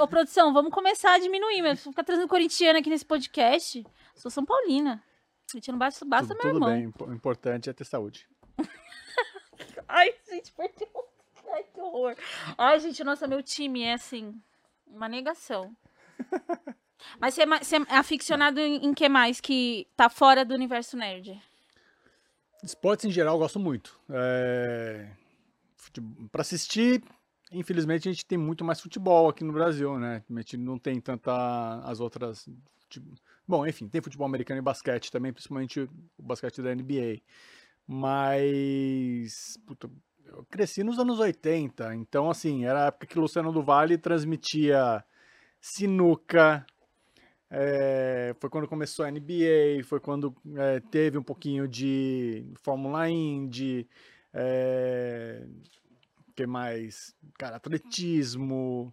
ô, produção, vamos começar a diminuir, mas ficar trazendo corintiano aqui nesse podcast. Sou São Paulina. Corintiano basta, basta tudo, meu tudo irmão. bem, o importante é ter saúde. Ai, gente, perdeu. Ai, que horror. Ai, gente, nossa, meu time é assim, uma negação. Mas você é, você é aficionado em, em que mais que tá fora do universo nerd? Esportes em geral eu gosto muito. É... Pra assistir, infelizmente a gente tem muito mais futebol aqui no Brasil, né? A gente não tem tanta as outras. fute- Bom, enfim, tem futebol americano e basquete também, principalmente o basquete da NBA. Mas. puta, eu cresci nos anos 80, então assim, era a época que Luciano do Vale transmitia sinuca. é, foi quando começou a NBA, foi quando é, teve um pouquinho de Fórmula Indy, é, que mais? Cara, atletismo.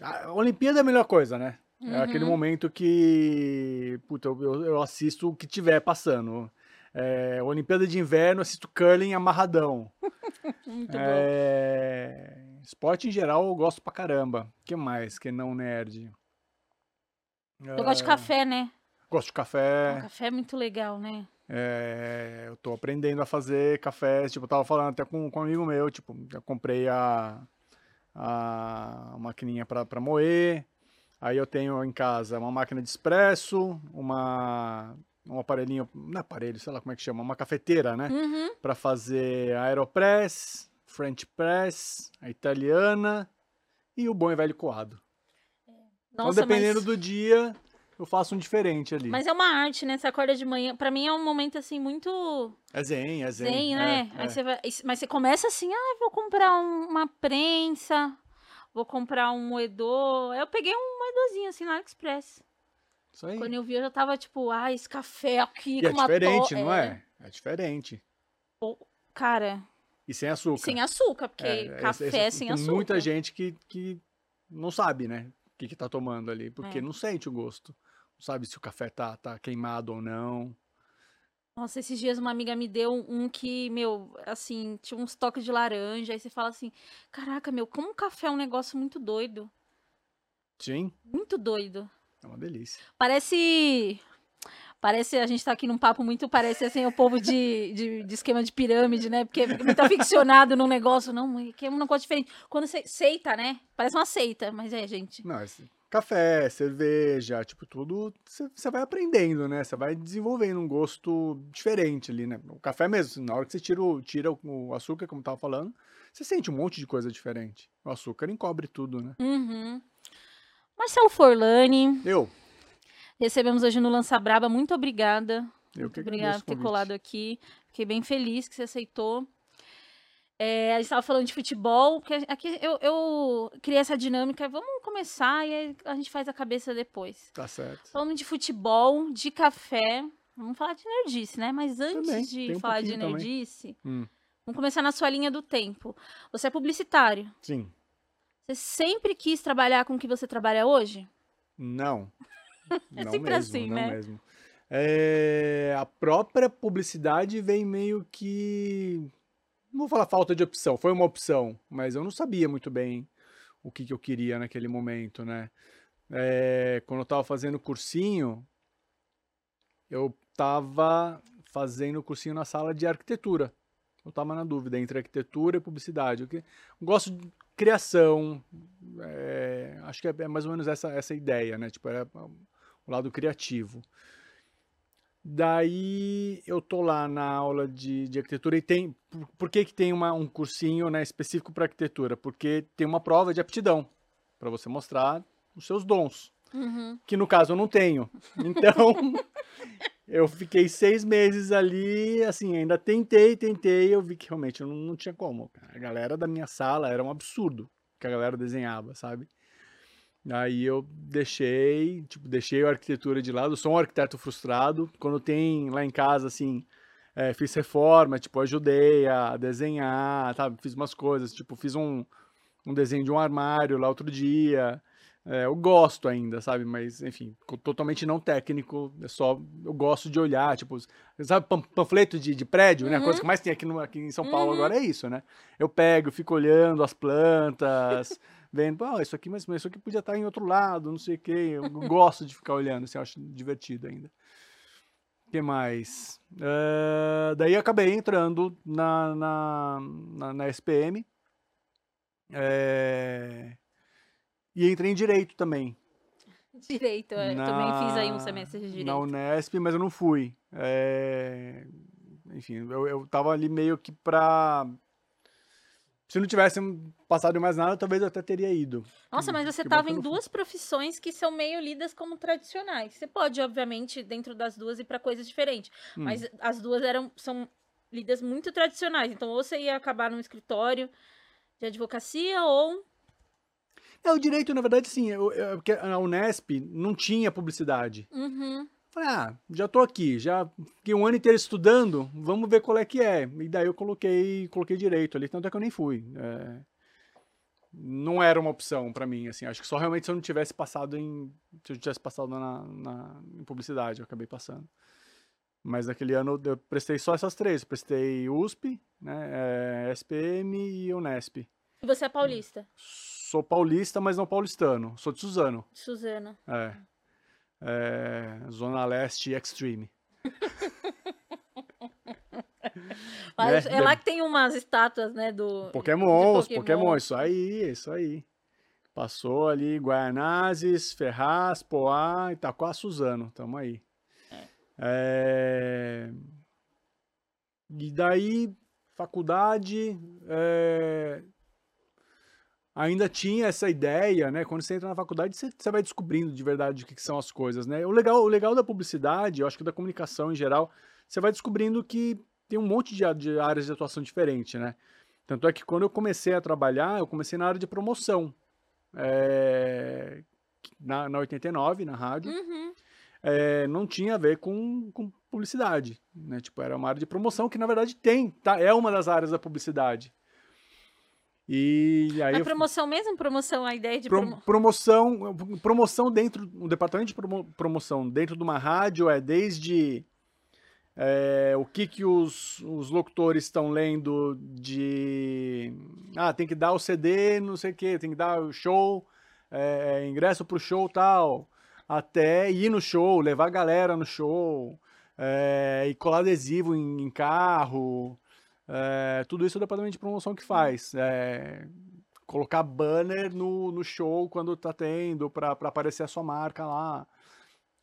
A Olimpíada é a melhor coisa, né? É aquele Uhum. momento que puta, eu, eu- assisto o que tiver passando. É, Olimpíada de Inverno, assisto curling amarradão. Muito bom. É, Esporte em geral eu gosto pra caramba. O que mais que não nerd? Eu gosto de café, né? Gosto de O café. café é muito legal, né? É, eu tô aprendendo a fazer café. Tipo, eu tava falando até com, com um amigo meu. Tipo, eu comprei a, a maquininha pra, pra moer. Aí eu tenho em casa uma máquina de expresso, uma, um aparelhinho, não é aparelho, sei lá como é que chama, uma cafeteira, né? Uhum. Pra fazer Aeropress, French Press, a italiana e o bom e velho coado. Então, Nossa, dependendo mas, do dia, eu faço um diferente ali. mas é uma arte, né? Você acorda de manhã. Pra mim é um momento assim muito É zen, é zen. zen, é, né? é. Aí você vai, mas você começa assim, ah, vou comprar um- uma prensa, vou comprar um moedor. Eu peguei um moedorzinho assim na AliExpress. Isso aí. Quando eu vi, eu já tava tipo, ah, esse café aqui E com é uma diferente, to- não é? É diferente. Cara, E sem açúcar. sem açúcar, porque É, esse- café esse- sem tem açúcar. muita gente que, que não sabe, né? O que, que tá tomando ali, porque É. não sente o gosto. Sabe se o café tá, tá queimado ou não. Nossa, esses dias uma amiga me deu um que, meu, assim, tinha uns toques de laranja. Aí você fala assim: caraca, meu, como um café é um negócio muito doido. Sim, Muito doido. é uma delícia. Parece. Parece, a gente tá aqui num papo muito, parece assim, o povo de, de, de esquema de pirâmide, né? Porque fica muito aficionado num negócio. Não, mas que é um negócio diferente. Quando você seita, né? Parece uma seita, mas é, gente. Não, esse café, cerveja, tipo, tudo você vai aprendendo, né? Você vai desenvolvendo um gosto diferente ali, né? O café mesmo, na hora que você tira o, tira o açúcar, como eu tava falando, você sente um monte de coisa diferente. O açúcar encobre tudo, né? Uhum. Marcelo Forlani, Eu, recebemos hoje no Lança Braba. Muito obrigada. eu Muito que obrigada agradeço o por ter colado aqui. Fiquei bem feliz que você aceitou. É, a gente estava falando de futebol, porque aqui eu, eu criei essa dinâmica. Vamos começar e aí a gente faz a cabeça depois. Tá certo. Falando de futebol, de café. Vamos falar de nerdice, né? Mas antes Também, de um falar de nerdice, Hum, vamos começar na sua linha do tempo. Você é publicitário. sim. Você sempre quis trabalhar com o que você trabalha hoje? Não. É não sempre mesmo, assim, não né? mesmo. É, a própria publicidade vem meio que. Não vou falar falta de opção, foi uma opção, mas eu não sabia muito bem o que, que eu queria naquele momento, né? É, quando eu tava fazendo cursinho, eu tava fazendo cursinho na sala de arquitetura. Eu tava na dúvida entre arquitetura e publicidade. Eu que- gosto de criação, é, acho que é é mais ou menos essa, essa ideia, né? Tipo, é o lado criativo. Daí eu tô lá na aula de, de arquitetura e tem. Por, por que, que tem uma, um cursinho né, específico para arquitetura? Porque tem uma prova de aptidão para você mostrar os seus dons, Uhum. que no caso eu não tenho. Então eu fiquei seis meses ali, assim, ainda tentei, tentei, eu vi que realmente eu não, não tinha como. cara. A galera da minha sala era um absurdo que a galera desenhava, sabe? Aí eu deixei, tipo, deixei a arquitetura de lado. Eu sou um arquiteto frustrado. Quando tem lá em casa, assim, é, fiz reforma, tipo, ajudei a desenhar, sabe? Fiz umas coisas, tipo, fiz um, um desenho de um armário lá outro dia. É, eu gosto ainda, sabe? Mas, enfim, totalmente não técnico. É só, eu gosto de olhar, tipo, sabe, pan- panfleto de, de prédio, né? A Uhum. coisa que mais tem aqui, no, aqui em São Paulo Uhum. agora é isso, né? Eu pego, fico olhando as plantas, vendo, ah, isso aqui, mas, mas isso aqui podia estar em outro lado, não sei o quê. Eu gosto de ficar olhando, assim, eu acho divertido ainda. O que mais? Eh, daí acabei entrando na, na, na, na SPM. eh, e entrei em Direito também. Direito, é. na, Também fiz aí um semestre de Na direito. Unesp, mas eu não fui. É, enfim, eu, eu tava ali meio que pra. Se não tivesse passado mais nada, talvez eu até teria ido. Nossa, mas você estava em duas profissões que são meio lidas como tradicionais. Você pode, obviamente, dentro das duas ir para coisas diferentes, Hum. mas as duas eram são lidas muito tradicionais. Então, ou você ia acabar num escritório de advocacia ou É, o direito, na verdade, sim. Eu, eu, porque a Unesp não tinha publicidade. Uhum. Falei, ah, já tô aqui, já fiquei um ano inteiro estudando, vamos ver qual é que é. E daí eu coloquei, coloquei direito ali, tanto é que eu nem fui. É, não era uma opção pra mim, assim. Acho que só realmente se eu não tivesse passado em. Se eu tivesse passado na, na- em publicidade, eu acabei passando. Mas naquele ano eu prestei só essas três. Eu prestei USP, né, é, SPM e Unesp. E você é paulista, Sou paulista, mas não paulistano. Sou de Suzano. Suzana. É. É, Zona Leste Extreme. Mas Né? é lá que tem umas estátuas, né, do Pokémon, os de Pokémon, isso aí, isso aí. Passou ali Guaianazes, Ferraz, Poá, Itaquá, Suzano, tamo aí. É, E daí, faculdade, é, ainda tinha essa ideia, né? Quando você entra na faculdade, você, você vai descobrindo de verdade o que, que são as coisas, né? O legal, o legal da publicidade, eu acho que da comunicação em geral, você vai descobrindo que tem um monte de, de áreas de atuação diferente, né? Tanto é que quando eu comecei a trabalhar, eu comecei na área de promoção. É, na, na 89, na rádio. Uhum. É, não tinha a ver com, com publicidade, né? Tipo, era uma área de promoção que, na verdade, tem, tá? É uma das áreas da publicidade. E aí Mas eu- promoção mesmo? Promoção, a ideia de Pro- promo... promoção, promoção dentro, o departamento de promo- promoção dentro de uma rádio é desde é, o que que os, os locutores estão lendo de, ah, tem que dar o CD, não sei o que, tem que dar o show, é, ingresso pro show tal, até ir no show, levar a galera no show, é, e colar adesivo em, em carro, é, tudo isso é o departamento de promoção que faz. É, colocar banner no, no show quando tá tendo, para aparecer a sua marca lá.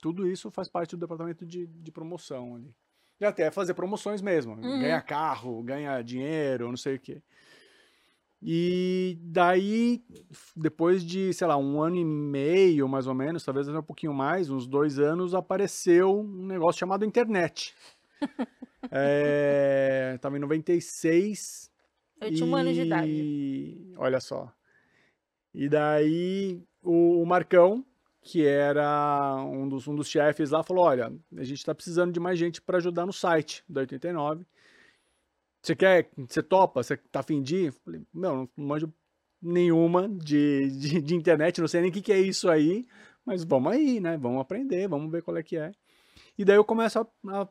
Tudo isso faz parte do departamento de, de promoção ali. E até fazer promoções mesmo. Uhum. Ganhar carro, ganhar dinheiro, não sei o quê. E daí, depois de, sei lá, um ano e meio, mais ou menos, talvez até um pouquinho mais, uns dois anos, apareceu um negócio chamado internet. é, tava em 96, Eu tinha um ano de idade. e olha só. E daí o, o Marcão, que era um dos, um dos chefes lá, falou: Olha, a gente tá precisando de mais gente para ajudar no site da 89. Você quer? Você topa? Você tá afim de? Eu Falei: Meu, não manjo nenhuma de, de, de internet, não sei nem o que, que é isso aí, mas vamos aí, né? Vamos aprender, vamos ver qual é que é. E daí eu começo a, a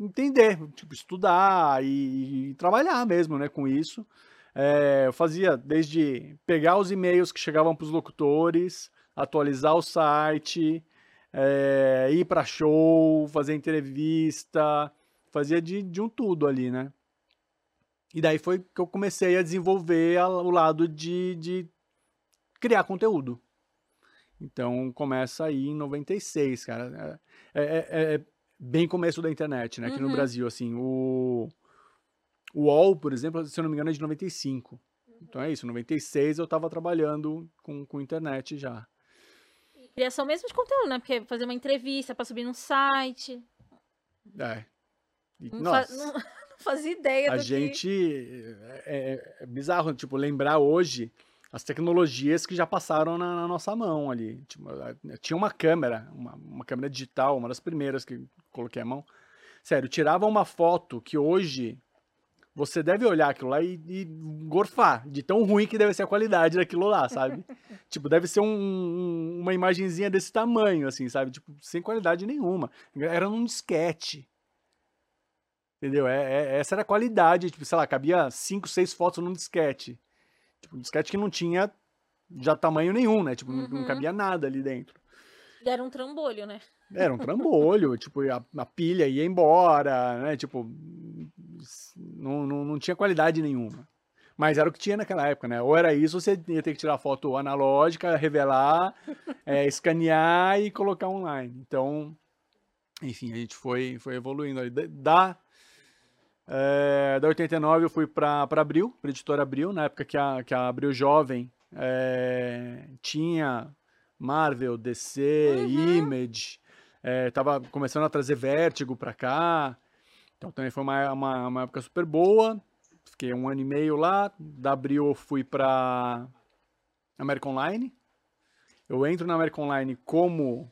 entender, tipo, estudar e, e trabalhar mesmo, né, com isso. É, eu fazia desde pegar os e-mails que chegavam para os locutores, atualizar o site, é, ir para show, fazer entrevista, fazia de, de um tudo ali, né? E daí foi que eu comecei a desenvolver a- o lado de, de criar conteúdo. Então começa aí em 96, cara. É, é- é- é bem começo da internet, né? Aqui no Uhum. Brasil, assim. O, o UOL, por exemplo, se eu não me engano, é de 95. Então é isso, 96 eu tava trabalhando com, com internet já. Criação mesmo de conteúdo, né? Porque fazer uma entrevista pra subir num site. É. E, Não, fa- nossa, não- não fazia ideia a do gente. É, é- é bizarro, tipo, lembrar hoje as tecnologias que já passaram na, na nossa mão ali. Tipo, tinha uma câmera, uma, uma câmera digital, uma das primeiras que coloquei a mão. Sério, tirava uma foto que hoje você deve olhar aquilo lá e, e gorfar, de tão ruim que deve ser a qualidade daquilo lá, sabe? tipo, deve ser um- um- uma imagenzinha desse tamanho, assim, sabe? Tipo, sem qualidade nenhuma. Era num disquete. Entendeu? É, é- essa era a qualidade. Tipo, sei lá, cabia 5, 6 fotos num disquete. Tipo, um disquete que não tinha já tamanho nenhum, né? Tipo, não- não Uhum. cabia nada ali dentro. Deram um trambolho, né? Era um trambolho, tipo, a, a pilha ia embora, né? Tipo, não, não, não tinha qualidade nenhuma. Mas era o que tinha naquela época, né? Ou era isso, ou você ia ter que tirar foto analógica, revelar, é, escanear e colocar online. Então, enfim, a gente foi, foi evoluindo ali. Da, é, da 89 eu fui para Abril, para editora Abril, na época que a, que a Abril Jovem é, tinha Marvel, DC, Uhum. Image, é, tava começando a trazer Vértigo pra cá. Então também foi uma, uma, uma época super boa. Fiquei um ano e meio lá. Da Abril eu fui pra American Online. Eu entro na American Online como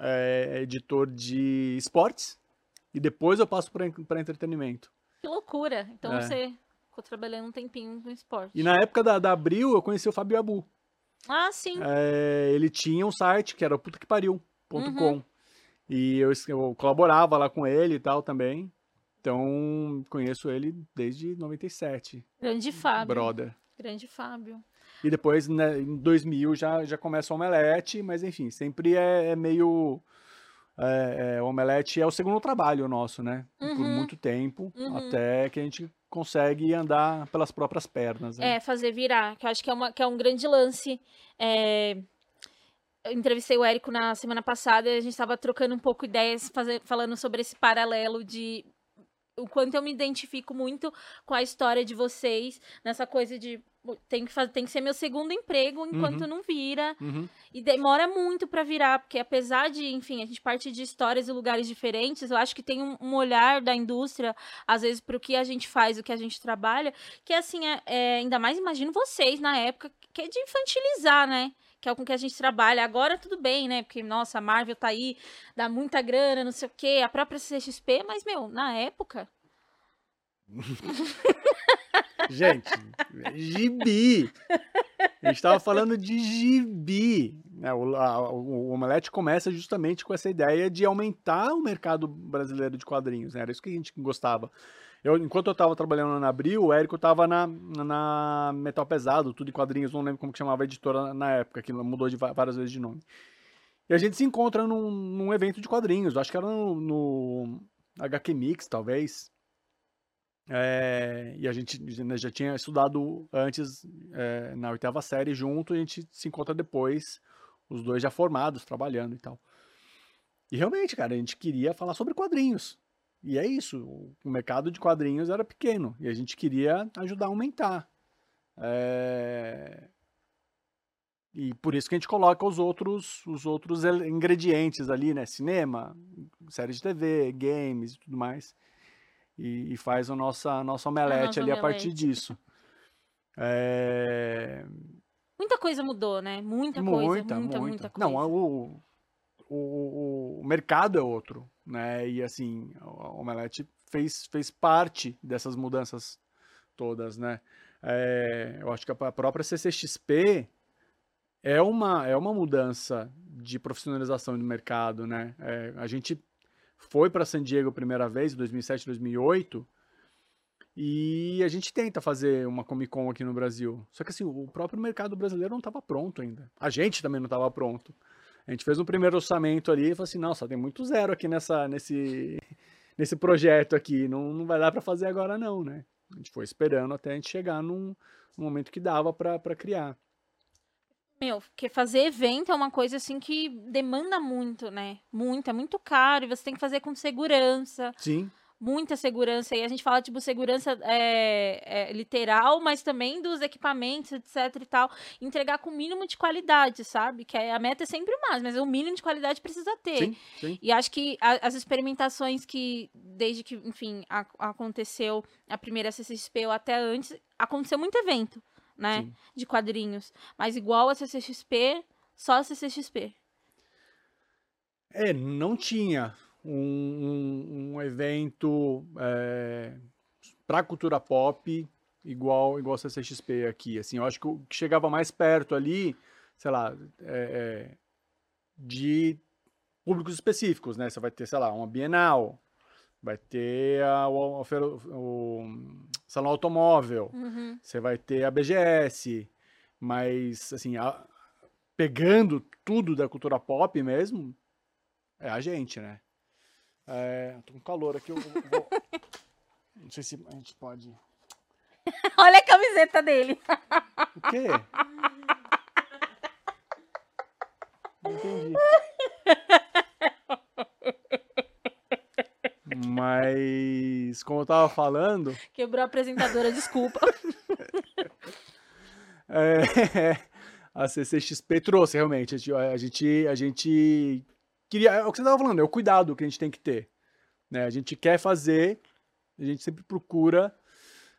é, editor de esportes. E depois eu passo para entretenimento. Que loucura. Então É. você ficou trabalhando um tempinho no esporte. E na época da, da Abril eu conheci o Fábio Abu. Ah, sim. É, ele tinha um site que era puta que pariu.com. Uhum. E eu, eu colaborava lá com ele e tal também. Então, conheço ele desde 97, Grande Fábio. brother. Grande Fábio. E depois, né, em 2000, já, já começa o Omelete, mas enfim, sempre é, é meio... É, é, o Omelete é o segundo trabalho nosso, né? Por Uhum. muito tempo, Uhum. até que a gente consegue andar pelas próprias pernas. Né? É, fazer virar, que eu acho que é, uma, que é um grande lance. É, Eu entrevistei o Érico na semana passada e a gente estava trocando um pouco ideias, fazer, falando sobre esse paralelo de o quanto eu me identifico muito com a história de vocês, nessa coisa de "Pô, tem que, fazer, tem que ser meu segundo emprego enquanto não vira. Uhum. E demora muito pra virar, porque apesar de, enfim, a gente parte de histórias e lugares diferentes, eu acho que tem um, um olhar da indústria, às vezes, pro que a gente faz, o que a gente trabalha, que assim, é, é, ainda mais imagino vocês na época, que é de infantilizar, né? Que é com que a gente trabalha. Agora tudo bem, né? Porque, nossa, a Marvel tá aí, dá muita grana, não sei o quê, a própria CXP, mas, meu, na época. Gente, gibi. A gente tava falando de gibi. né? O, a- o Omelete começa justamente com essa ideia de aumentar o mercado brasileiro de quadrinhos. né? Era isso que a gente gostava. Eu, enquanto eu tava trabalhando na Abril, o Érico tava na, na Metal Pesado, tudo em quadrinhos, não lembro como que chamava a editora na época, que mudou de várias vezes de nome. E a gente se encontra num, num evento de quadrinhos, acho que era no, no HQ Mix, talvez. É, e a gente né, já tinha estudado antes é, na oitava série junto, e a gente se encontra depois, os dois já formados, trabalhando e tal. E realmente, cara, a gente queria falar sobre quadrinhos. E é isso, o mercado de quadrinhos era pequeno, e a gente queria ajudar a aumentar. É, E por isso que a gente coloca os outros, os outros ingredientes ali, né? Cinema, série de TV, games e tudo mais e, e faz o nossa, nosso omelete nosso ali a partir omelete. disso. É, Muita coisa mudou, né? Muita, coisa, muita, muita, coisa. Não, o, o, o, mercado é outro, né? E assim, o Omelete fez, fez parte dessas mudanças todas, né? É, eu acho que a própria CCXP é uma, é uma mudança de profissionalização do mercado, né? É, a gente foi para San Diego a primeira vez, em 2007, 2008, e a gente tenta fazer uma Comic Con aqui no Brasil. Só que assim, o próprio mercado brasileiro não estava pronto ainda. A gente também não estava pronto. A gente fez um primeiro orçamento ali e falou assim, nossa, tem muito zero aqui nessa, nesse, nesse projeto aqui, não, não vai dar para fazer agora não, né? A gente foi esperando até a gente chegar num, num momento que dava para criar. Meu, porque fazer evento é uma coisa assim que demanda muito, né? Muito, é muito caro e você tem que fazer com segurança, Sim, muita segurança. E a gente fala, tipo, segurança é, é, literal, mas também dos equipamentos, etc e tal. Entregar com o mínimo de qualidade, sabe? Que é- a meta é sempre máximo, mas o mínimo de qualidade precisa ter. sim, sim. E acho que a- as experimentações que, desde que, enfim, a- aconteceu a primeira CCXP ou até antes, aconteceu muito evento, né? Sim. De quadrinhos. Mas igual a CCXP, só a CCXP. É, não tinha um, um, um evento é, para cultura pop igual igual a CCXP aqui. Assim, eu acho que o que chegava mais perto ali, sei lá, é, é, de públicos específicos, né? Você vai ter, sei lá, uma Bienal, vai ter a, o, feira- o Salão Automóvel, Uhum. você vai ter a BGS, Mas, assim, a- pegando tudo da cultura pop mesmo, é a gente, né? É, tô com calor aqui, eu vou- Não sei se a gente pode... Olha a camiseta dele. O quê? Não entendi. Mas, como eu tava falando, Quebrou a apresentadora, desculpa. é, a CCXP trouxe realmente. A gente, a gente, queria. É o que você tava falando, é o cuidado que a gente tem que ter. Né? A gente quer fazer, a gente sempre procura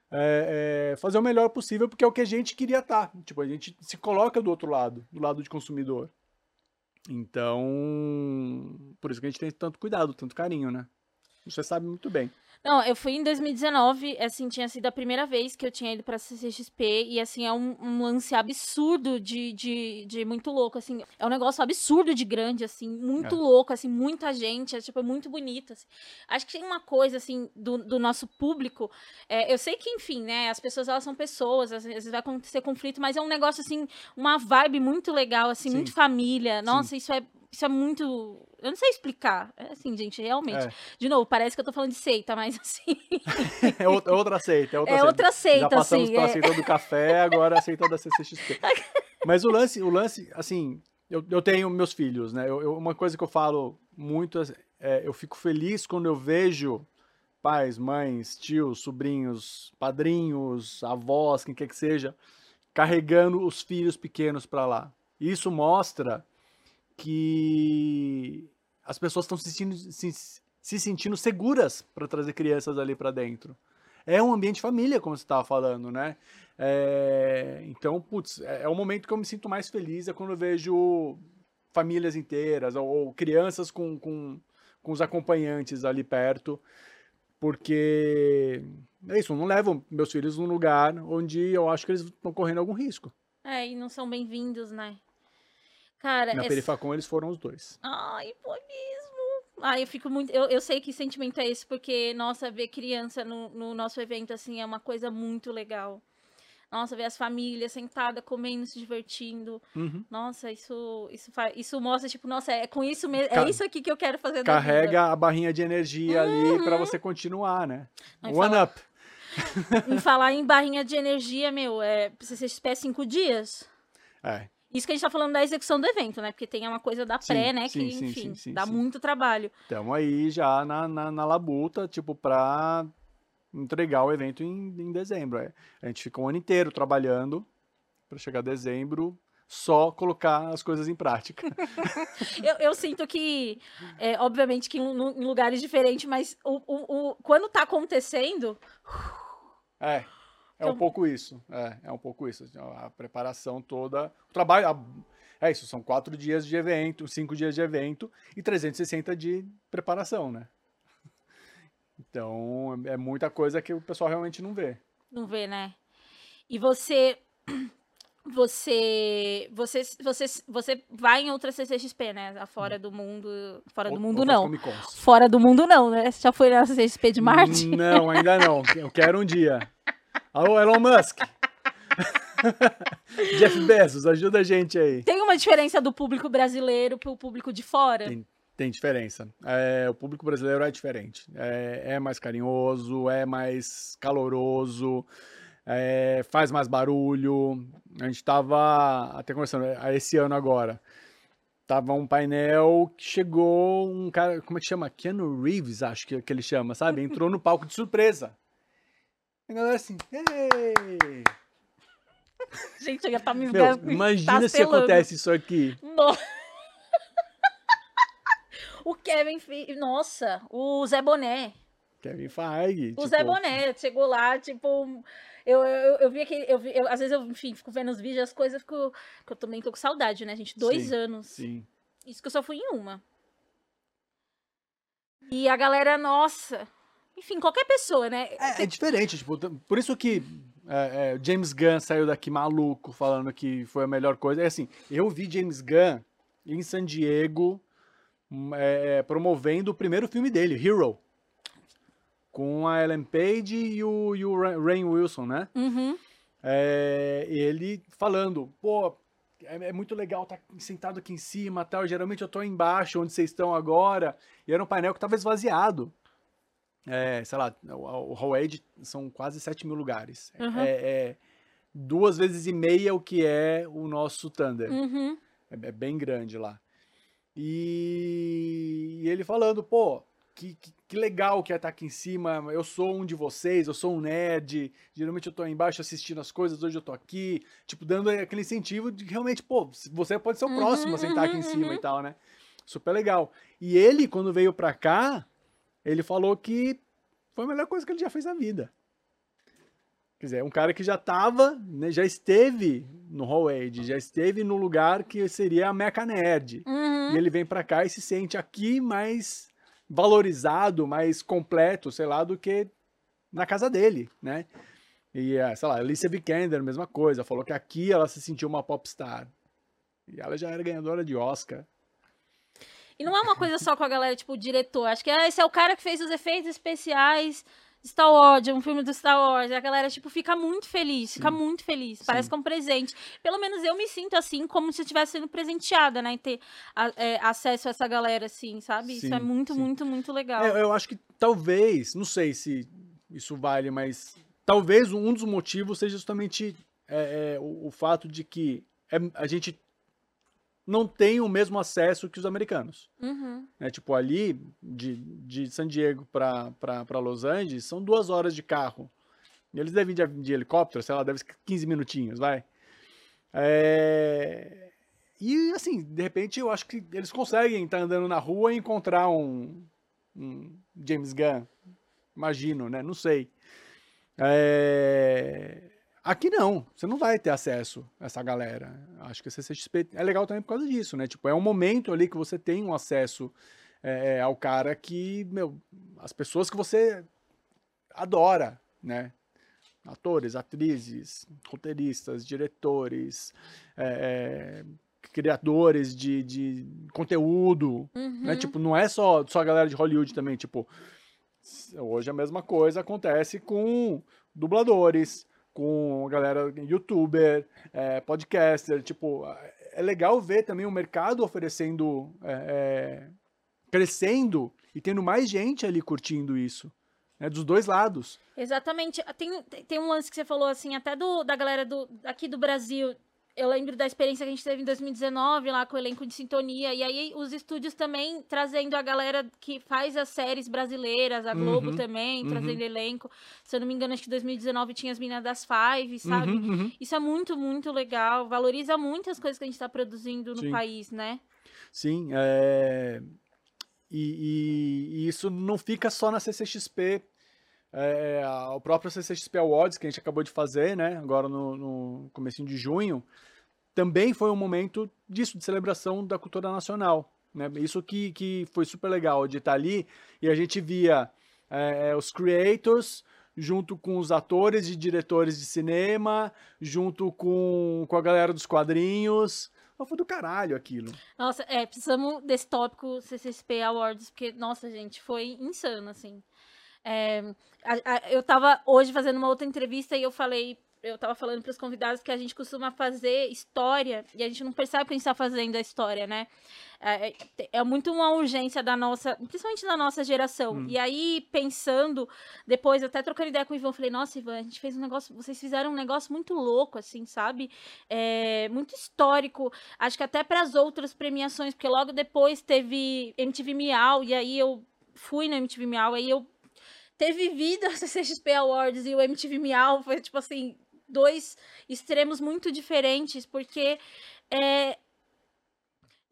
é, é, fazer o melhor possível, porque é o que a gente queria estar. Tipo, a gente se coloca do outro lado, do lado de consumidor. Então, por isso que a gente tem tanto cuidado, tanto carinho, né? Você sabe muito bem. Não, eu fui em 2019, assim, tinha sido a primeira vez que eu tinha ido pra CCXP, e assim, é um, um lance absurdo de, de, de muito louco, assim, é um negócio absurdo de grande, assim, muito É. louco, assim, muita gente, é, tipo, é muito bonito, assim. Acho que tem uma coisa, assim, do, do nosso público, é, eu sei que, enfim, né, as pessoas, elas são pessoas, às vezes vai acontecer conflito, mas é um negócio, assim, uma vibe muito legal, assim, Sim. muito família, nossa, isso é... Isso é muito. Eu não sei explicar. É assim, gente, realmente. É, De novo, parece que eu tô falando de seita, mas assim. é outra, é outra seita. É outra É seita. outra seita, Já passamos assim. pela é. seita do café, agora a seita da CCXP. Mas o lance, o lance, assim, eu, eu tenho meus filhos, né? Eu, eu- uma coisa que eu falo muito, é, eu fico feliz quando eu vejo pais, mães, tios, sobrinhos, padrinhos, avós, quem quer que seja, carregando os filhos pequenos para lá. Isso mostra que as pessoas estão se sentindo, se, se sentindo seguras para trazer crianças ali para dentro. É um ambiente família, como você estava falando, né? É, então, putz, é, é o momento que eu me sinto mais feliz, é quando eu vejo famílias inteiras ou, ou crianças com, com, com os acompanhantes ali perto, porque é isso, não levo meus filhos num lugar onde eu acho que eles estão correndo algum risco. É, e não são bem-vindos, né? Cara, Na é... Perifacom eles foram os dois. Ai, foi mesmo. Ai, eu fico muito. Eu, eu sei que sentimento é esse, porque, nossa, ver criança no, no nosso evento, assim, é uma coisa muito legal. Nossa, ver as famílias sentadas, comendo, se divertindo. Uhum. Nossa, isso, isso, isso mostra, tipo, nossa, é com isso mesmo. Ca- É isso aqui que eu quero fazer. Carrega a barrinha de energia ali para você continuar, né? Não, One fala- up. Em falar em barrinha de energia, meu, é. Você espera cinco dias? É. Isso que a gente tá falando da execução do evento, né? Porque tem uma coisa da Sim, pré, né? sim, que, sim, enfim, sim, sim, dá sim. muito trabalho. Estamos aí já na, na, na labuta, tipo, pra entregar o evento em, em dezembro. é. A gente fica um ano inteiro trabalhando para chegar dezembro, só colocar as coisas em prática. Eu, eu sinto que, é, obviamente, que em, em lugares diferentes, mas o, o, o- quando tá acontecendo, É, é Então- um pouco isso. É, é um pouco isso. A preparação toda. O trabalho. a- é isso, são quatro dias de evento, cinco dias de evento e 360 de preparação, né? Então, é muita coisa que o pessoal realmente não vê. não vê, né? E você. Você, você, você, você vai em outra CCXP, né? Fora do mundo, fora do Ou- mundo outras não. Fora do mundo não, né? Você já foi na CCXP de Marte? Não, ainda não. Eu quero um dia. Alô, Elon Musk. Jeff Bezos, ajuda a gente aí. Tem uma diferença do público brasileiro pro público de fora? Tem, tem diferença. É, o público brasileiro é diferente. É, é mais carinhoso, é mais caloroso, é, faz mais barulho. A gente tava até conversando, é, esse ano agora. Tava um painel que chegou um cara, como é que chama? Keanu Reeves, acho que, que ele chama, sabe? Entrou no palco de surpresa. A galera assim, "Ei!" Gente, eu ia tá me Meu, me imagina se tastelando. acontece isso aqui. No- o Kevin. Nossa, o Zé Boné. Kevin Feige. O tipo, Zé Boné chegou lá, tipo. Eu, eu, eu vi aquele. Eu vi, eu- às vezes eu, enfim, fico vendo os vídeos, as coisas, fico, que eu também tô com saudade, né, gente? Dois Sim, anos. Sim. Isso que eu só fui em uma. E a galera, nossa. Enfim, qualquer pessoa, né? É, é diferente, tipo, por isso que é, é, James Gunn saiu daqui maluco falando que foi a melhor coisa. É assim, eu vi James Gunn em San Diego hum, é, é, promovendo o primeiro filme dele, Hero. Com a Ellen Page e o, e o Ra- Rainn Wilson, né? Uhum. É, ele falando, pô, é, muito legal estar sentado aqui em cima tal. Geralmente eu tô embaixo, onde vocês estão agora. E era um painel que estava esvaziado. É, sei lá, o, Hall são quase 7 mil lugares. Uhum. É, é duas vezes e meia o que é o nosso Thunder. Uhum. É, é bem grande lá. E, e ele falando, pô, que, que, que, legal que é estar aqui em cima. Eu sou um de vocês, eu sou um nerd. Geralmente eu tô aí embaixo assistindo as coisas, hoje eu tô aqui. Tipo, dando aquele incentivo de realmente, pô, você pode ser o Uhum, próximo a sentar aqui em uhum, cima uhum. e tal, né? Super legal. E ele, quando veio pra cá, ele falou que foi a melhor coisa que ele já fez na vida. Quer dizer, um cara que já tava, né, já esteve no Hall Age, já esteve no lugar que seria a Meca Nerd. Uhum. E ele vem pra cá e se sente aqui mais valorizado, mais completo, sei lá, do que na casa dele, né? E, eh, sei lá, Alicia Vikander, mesma coisa, falou que aqui ela se sentiu uma popstar. E ela já era ganhadora de Oscar. E não é uma coisa só com a galera, tipo, o diretor. Acho que ah, esse é o cara que fez os efeitos especiais de Star Wars, um filme do Star Wars. E a galera, tipo, fica muito feliz, fica Sim. muito feliz. Sim. Parece que é um presente. Pelo menos eu me sinto assim, como se eu estivesse sendo presenteada, né? Em ter a- é, acesso a essa galera, assim, sabe? Isso é Sim, muito, sim. muito, muito legal. É, eu acho que talvez, não sei se isso vale, mas talvez um dos motivos seja justamente é, é, o, o fato de que é- a gente não tem o mesmo acesso que os americanos. Uhum. né? Tipo, ali, de, de San Diego para Los Angeles, são duas horas de carro. E eles devem de, de helicóptero, sei lá, deve ser 15 minutinhos, vai. É, E, assim, de repente, eu acho que eles conseguem estar andando na rua e encontrar um, um James Gunn. Imagino, né? Não sei. É, Aqui não, você não vai ter acesso a essa galera. Acho que a CCXP é legal também por causa disso, né? Tipo, é um momento ali que você tem um acesso é, ao cara que, meu, as pessoas que você adora, né? Atores, atrizes, roteiristas, diretores, é, é, criadores de, de conteúdo, Uhum. né? Tipo, não é só, só a galera de Hollywood também, tipo, hoje a mesma coisa acontece com dubladores, com galera youtuber, é, podcaster, tipo, é legal ver também o mercado oferecendo, é, é, crescendo e tendo mais gente ali curtindo isso, né, dos dois lados. Exatamente. Tem, tem um lance que você falou, assim, até do, da galera do, aqui do Brasil. Eu lembro da experiência que a gente teve em 2019 lá com o elenco de sintonia. E aí os estúdios também trazendo a galera que faz as séries brasileiras, a Globo Uhum, também, uhum. trazendo elenco. Se eu não me engano, acho que 2019 tinha as meninas das Five, sabe? Uhum, uhum. Isso é muito, muito legal. Valoriza muitas coisas que a gente está produzindo no Sim. país, né? Sim, é... e, e- e isso não fica só na CCXP. É, a- o próprio CCXP Awards, que a gente acabou de fazer, né, agora no, no comecinho de junho, também foi um momento disso, de celebração da cultura nacional. Né? Isso que, que foi super legal, de estar ali e a gente via é, os creators junto com os atores e diretores de cinema, junto com, com a galera dos quadrinhos. Foi do caralho aquilo. Nossa, é, precisamos desse tópico CCSP Awards, porque, nossa, gente, foi insano, assim. É, a- a- eu tava hoje fazendo uma outra entrevista e eu falei, eu tava falando para os convidados que a gente costuma fazer história e a gente não percebe que a gente tá fazendo a história, né? É, é- é muito uma urgência da nossa, principalmente da nossa geração. Hum. E aí, pensando, depois, até trocando ideia com o Ivan, eu falei, nossa, Ivan, a gente fez um negócio, vocês fizeram um negócio muito louco, assim, sabe? É, muito histórico. Acho que até para as outras premiações, porque logo depois teve MTV Miau, e aí eu fui no MTV Miau, aí eu ter vivido a CCXP Awards e o MTV Miau foi, tipo assim, dois extremos muito diferentes, porque é,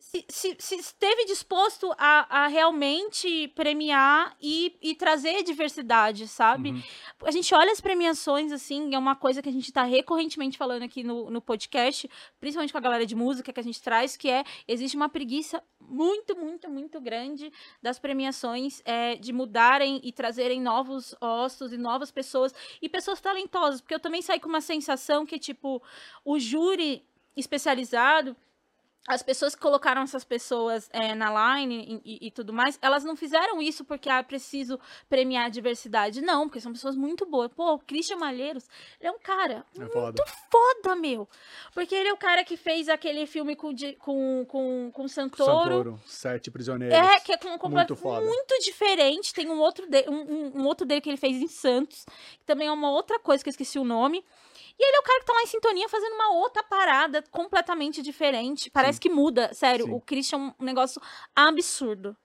se, se, se esteve disposto a, a realmente premiar e, e trazer diversidade, sabe? Uhum. A gente olha as premiações, assim, é uma coisa que a gente está recorrentemente falando aqui no, no podcast, principalmente com a galera de música que a gente traz, que é, existe uma preguiça muito, muito, muito grande das premiações é, de mudarem e trazerem novos ossos e novas pessoas, e pessoas talentosas, porque eu também saí com uma sensação que, tipo, o júri especializado as pessoas que colocaram essas pessoas é, na line e, e, e, tudo mais, elas não fizeram isso porque ah, preciso premiar a diversidade. Não, porque são pessoas muito boas. Pô, o Christian Malheiros, ele é um cara é muito foda. foda, meu. Porque ele é o cara que fez aquele filme com, com, com, com Santoro. Santoro, Sete Prisioneiros. É, que é com, com muito, foda. muito diferente. Tem um outro, de, um, um outro dele que ele fez em Santos, que também é uma outra coisa que eu esqueci o nome. E ele é o cara que tá lá em sintonia fazendo uma outra parada completamente diferente. Parece Sim. que muda. Sério, Sim. o Christian é um negócio absurdo.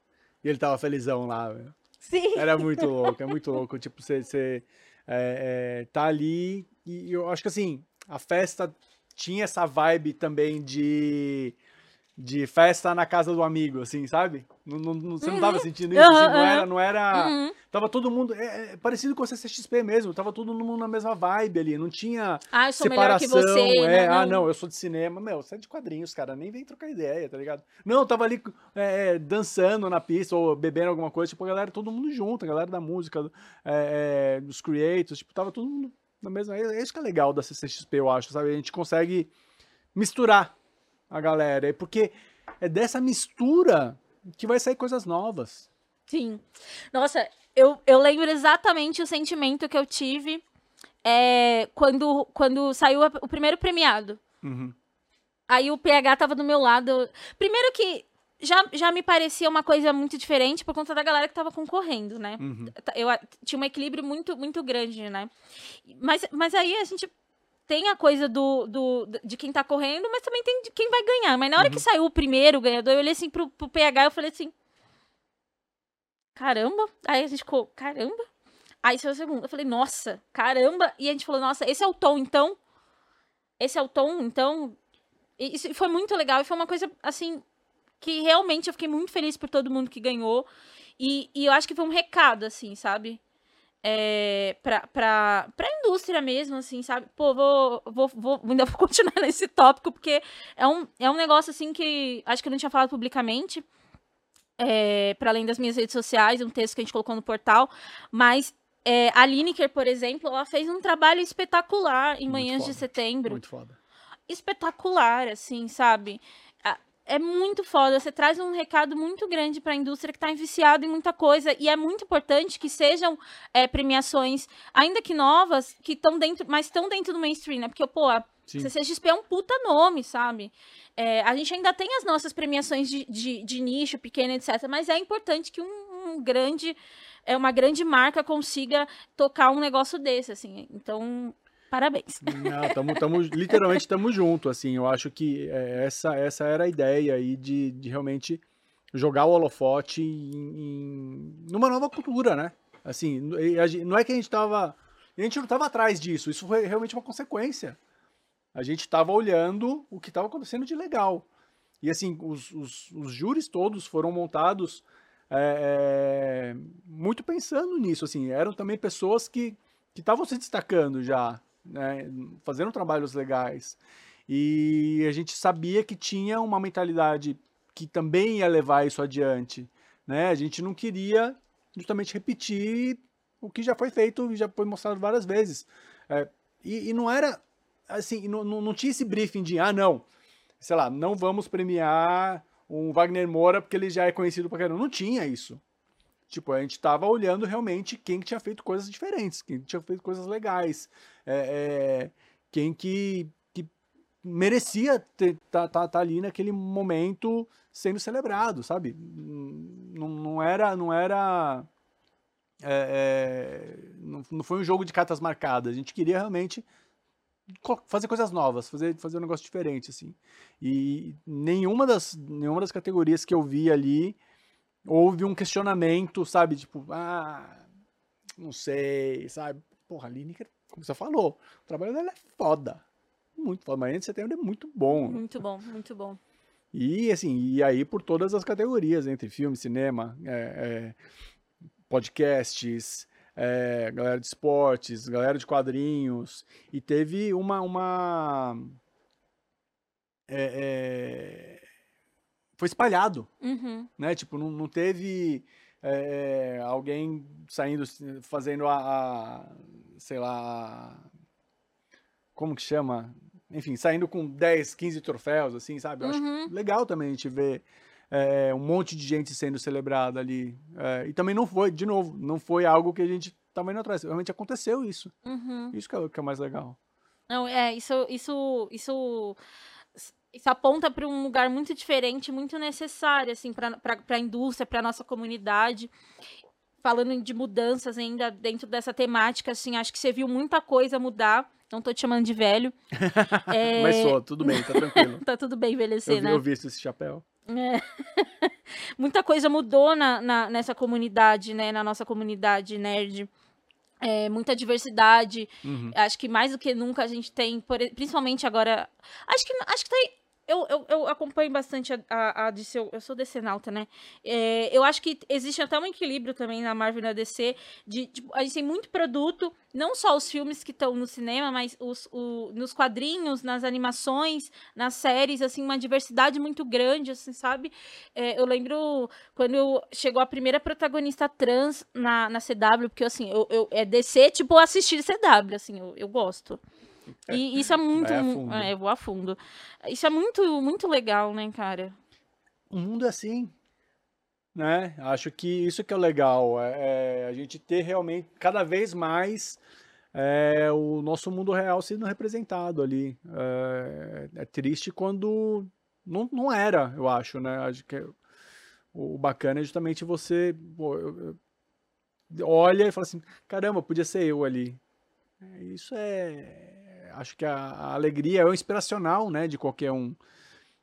E ele tava felizão lá, velho. Sim. Era muito louco, é muito louco. Tipo, você, é, é, tá ali e eu acho que assim, a festa tinha essa vibe também de de festa na casa do amigo, assim, sabe? Não, não, você não tava uhum. sentindo isso, uhum, assim, não era, não era... Uhum. Tava todo mundo, é, é, parecido com o CCXP mesmo, tava todo mundo na mesma vibe ali, não tinha ah, eu sou separação, melhor que você, é, não, ah, não, eu sou de cinema, meu, você é de quadrinhos, cara, nem vem trocar ideia, tá ligado? Não, tava ali é, é, dançando na pista, ou bebendo alguma coisa, tipo, a galera, todo mundo junto, a galera da música, é, é, dos creators, tipo, tava todo mundo na mesma, é isso que é legal da CCXP, eu acho, sabe? A gente consegue misturar a galera. É porque é dessa mistura que vai sair coisas novas. Sim. Nossa, eu, eu lembro exatamente o sentimento que eu tive é, quando, quando saiu o primeiro premiado. Uhum. Aí o PH tava do meu lado. Primeiro que já, já me parecia uma coisa muito diferente por conta da galera que tava concorrendo, né? Uhum. Eu, tinha um equilíbrio muito, muito grande, né? Mas, mas aí a gente tem a coisa do, do, de quem tá correndo, mas também tem de quem vai ganhar. Mas na hora uhum. que saiu o primeiro ganhador, eu olhei assim pro, pro PH e eu falei assim. Caramba! Aí a gente ficou, caramba! Aí saiu o segundo. Eu falei, nossa, caramba! E a gente falou, nossa, esse é o tom, então? Esse é o tom, então? E isso foi muito legal. E foi uma coisa, assim, que realmente eu fiquei muito feliz por todo mundo que ganhou. E, e eu acho que foi um recado, assim, sabe? É, pra, pra, pra indústria mesmo, assim, sabe? Pô, vou, vou, vou, ainda vou continuar nesse tópico, porque é um, é um negócio, assim, que acho que eu não tinha falado publicamente, é, para além das minhas redes sociais, um texto que a gente colocou no portal, mas é, a Lineker, por exemplo, ela fez um trabalho espetacular em Muito Manhãs foda. de Setembro. Muito foda. Espetacular, assim, sabe? É muito foda. Você traz um recado muito grande para a indústria que está enviciada em muita coisa. E é muito importante que sejam é, premiações, ainda que novas, que estão dentro, mas estão dentro do mainstream, né? Porque, pô, a Sim. CCXP é um puta nome, sabe? É, a gente ainda tem as nossas premiações de, de, de nicho, pequena, etc. Mas é importante que um, um grande é uma grande marca consiga tocar um negócio desse, assim. Então, Parabéns. Não, tamo, tamo, literalmente estamos juntos, assim. Eu acho que é, essa, essa era a ideia aí de, de realmente jogar o holofote em, em, numa nova cultura, né? Assim, não é que a gente tava. A gente não tava atrás disso, isso foi realmente uma consequência. A gente estava olhando o que estava acontecendo de legal. E assim, os, os, os júris todos foram montados é, é, muito pensando nisso. Assim, eram também pessoas que estavam se destacando já né, fazendo trabalhos legais. E a gente sabia que tinha uma mentalidade que também ia levar isso adiante. Né? A gente não queria justamente repetir o que já foi feito e já foi mostrado várias vezes. É, e, e, não era assim, não, não, tinha esse briefing de, ah, não, sei lá, não vamos premiar um Wagner Moura porque ele já é conhecido pra caramba. Não tinha isso. Tipo, a gente tava olhando realmente quem que tinha feito coisas diferentes, quem tinha feito coisas legais, é, é, quem que, que merecia estar tá, tá, tá ali naquele momento sendo celebrado, sabe? Não, não era, não era, é, é não, não foi um jogo de cartas marcadas. A gente queria realmente fazer coisas novas, fazer, fazer um negócio diferente, assim. E nenhuma das, nenhuma das categorias que eu vi ali houve um questionamento, sabe? Tipo, ah, não sei, sabe? Porra, a Lineker, como você falou, o trabalho dela é foda. Muito foda. Mas de setembro é muito bom. Muito bom, muito bom. E assim, e aí por todas as categorias, entre filme, cinema, é, é, podcasts, é, galera de esportes, galera de quadrinhos. E teve uma. uma é, é foi espalhado, uhum. né? Tipo, não, não teve é, alguém saindo, fazendo a, a, sei lá, como que chama? enfim, saindo com 10, 15 troféus, assim, sabe? Eu Uhum. acho legal também a gente ver é, um monte de gente sendo celebrada ali. É, e também não foi, de novo, não foi algo que a gente tava indo atrás. Realmente aconteceu isso. Uhum. Isso que é, o- que é mais legal. Não, é, isso, isso, isso, isso aponta para um lugar muito diferente, muito necessário, assim, para a indústria, para nossa comunidade. Falando de mudanças ainda dentro dessa temática, assim, acho que você viu muita coisa mudar. Não tô te chamando de velho. É, Mas só, tudo bem, tá tranquilo. Tá tudo bem envelhecer, Eu, né? eu visto esse chapéu. É. Muita coisa mudou na, na- nessa comunidade, né? Na nossa comunidade nerd. É, muita diversidade. Uhum. Acho que mais do que nunca a gente tem, por principalmente agora. Acho que acho que tem. Eu, eu, eu acompanho bastante a, a, a DC. Eu sou decenalta, né? É, eu acho que existe até um equilíbrio também na Marvel e na DC. De, tipo, a gente tem muito produto, não só os filmes que estão no cinema, mas os, o, nos quadrinhos, nas animações, nas séries, assim, uma diversidade muito grande, assim, sabe? É, eu lembro quando chegou a primeira protagonista trans na, na CW, porque assim, eu, eu, é DC, tipo, assistir CW, assim, eu, eu gosto. E isso é muito. É, eu vou a fundo. Isso é muito, muito legal, né, cara? o mundo é assim, né? Acho que isso que é o legal, é, é a gente ter realmente cada vez mais é, o nosso mundo real sendo representado ali. É, é triste quando não, não era, eu acho, né? Acho que o bacana é justamente você pô, eu- eu- olha e fala assim, caramba, podia ser eu ali. É, Isso é, acho que a, a alegria é o inspiracional, né, de qualquer um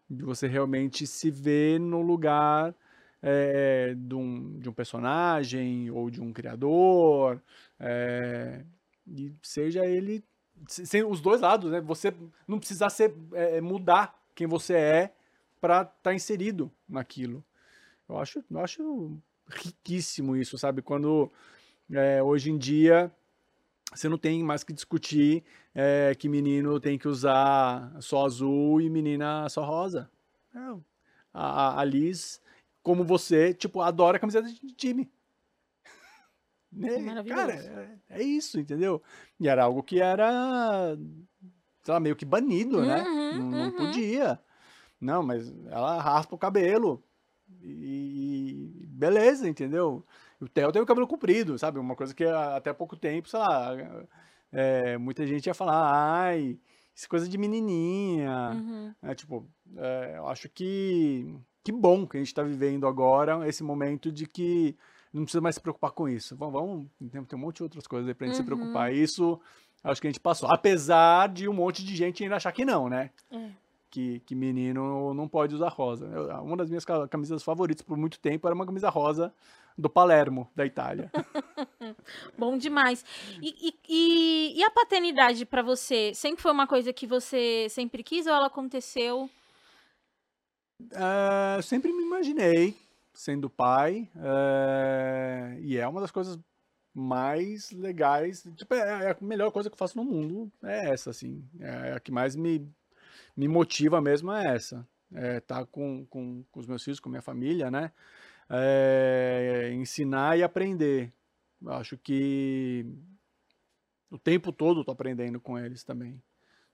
de você realmente se ver no lugar é, de, um, de um personagem ou de um criador, é, e seja ele se- sem os dois lados, né? Você não precisar ser, é, mudar quem você é para estar inserido naquilo. Eu acho, eu acho riquíssimo isso, sabe? Quando hoje em dia você não tem mais que discutir é, que menino tem que usar só azul e menina só rosa. Não. A, a- a Liz, como você, tipo, adora camiseta de time. Né? Maravilhoso. Cara, é, é isso, entendeu? E era algo que era, sei lá, meio que banido, né? Uhum, Não, não uhum. podia. Não, mas ela raspa o cabelo. E beleza, entendeu? O Theo tem o cabelo comprido, sabe? Uma coisa que a- até pouco tempo, sei lá, é, muita gente ia falar, ai, isso é coisa de menininha. Uhum. É, tipo, é, eu acho que que bom que a gente está vivendo agora esse momento de que não precisa mais se preocupar com isso. Vamos, vamos tem, um monte de outras coisas aí pra gente se Uhum. preocupar. Isso acho que a gente passou. Apesar de um monte de gente ainda achar que não, né? É. Que, que menino não pode usar rosa. Eu- uma das minhas ca- camisas favoritas por muito tempo era uma camisa rosa do Palermo, da Itália. Bom demais. E, e, e, a paternidade pra você? Sempre foi uma coisa que você sempre quis ou ela aconteceu? É, eu sempre me imaginei sendo pai, é, e é uma das coisas mais legais, tipo, é, é a melhor coisa que eu faço no mundo, é essa, assim, é a que mais me, me motiva mesmo é essa, é estar com, com, com os meus filhos, com minha família, né, é, ensinar e aprender, eu acho que o tempo todo eu aprendendo com eles também,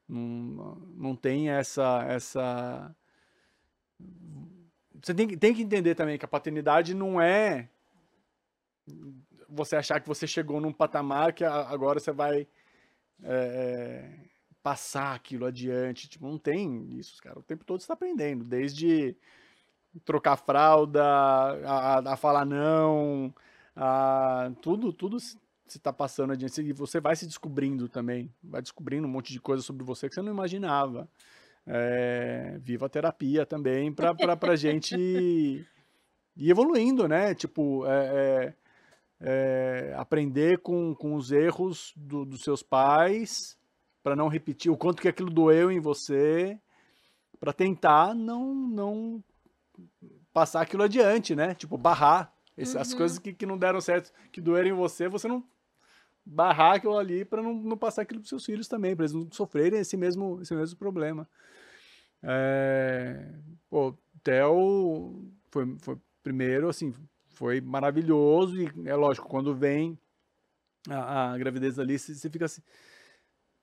não, não tem essa, essa você tem, tem que entender também que a paternidade não é você achar que você chegou num patamar que agora você vai é, passar aquilo adiante. Tipo, não tem isso, cara. O tempo todo você está aprendendo, desde trocar fralda, a, a- a falar não, a, tudo, tudo se está passando adiante. E você vai se descobrindo também, vai descobrindo um monte de coisa sobre você que você não imaginava. É, viva a terapia também para pra gente ir evoluindo, né? Tipo, é, é, é, aprender com, com os erros do- dos seus pais para não repetir o quanto que aquilo doeu em você, para tentar não, não passar aquilo adiante, né? Tipo, barrar esse- as Uhum. coisas que, que não deram certo, que doeram em você, você não barrar aquilo ali para não, não passar aquilo para seus filhos também, para eles não sofrerem esse mesmo, esse mesmo problema. É, pô, o Theo foi, foi primeiro, assim, foi maravilhoso e é lógico, quando vem a, a gravidez ali, você você fica assim,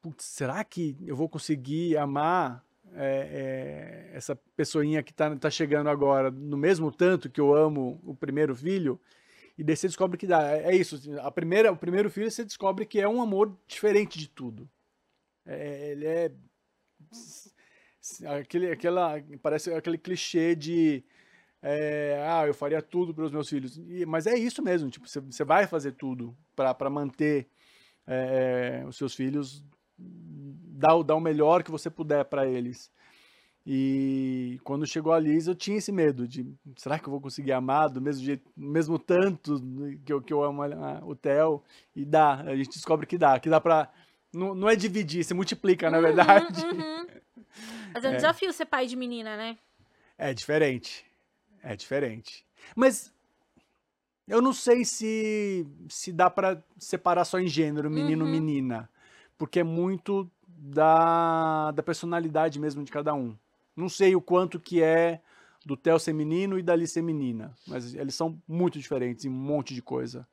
putz, será que eu vou conseguir amar é, é, essa pessoinha que tá, tá chegando agora no mesmo tanto que eu amo o primeiro filho? E daí você descobre que dá. É, é isso. Assim, a primeira, o primeiro filho você descobre que é um amor diferente de tudo. É, ele é aquele, aquela parece aquele clichê de é, ah, eu faria tudo para os meus filhos. E, mas é isso mesmo, tipo, você vai fazer tudo para manter é, os seus filhos, dar, dar o melhor que você puder para eles. E quando chegou a Liz, eu tinha esse medo de, será que eu vou conseguir amar do mesmo jeito, mesmo tanto que eu, que eu amo a, o Theo? E dá, a gente descobre que dá, que dá pra, não, não é dividir, se multiplica, na uhum, verdade. Uhum. Mas é um é. desafio ser pai de menina, né? É diferente, é diferente. Mas eu não sei se, se dá para separar só em gênero, menino, uhum. Porque é muito da, da personalidade mesmo de cada um. Não sei o quanto que é do Theo ser menino e da Alice ser menina, mas eles são muito diferentes em um monte de coisa.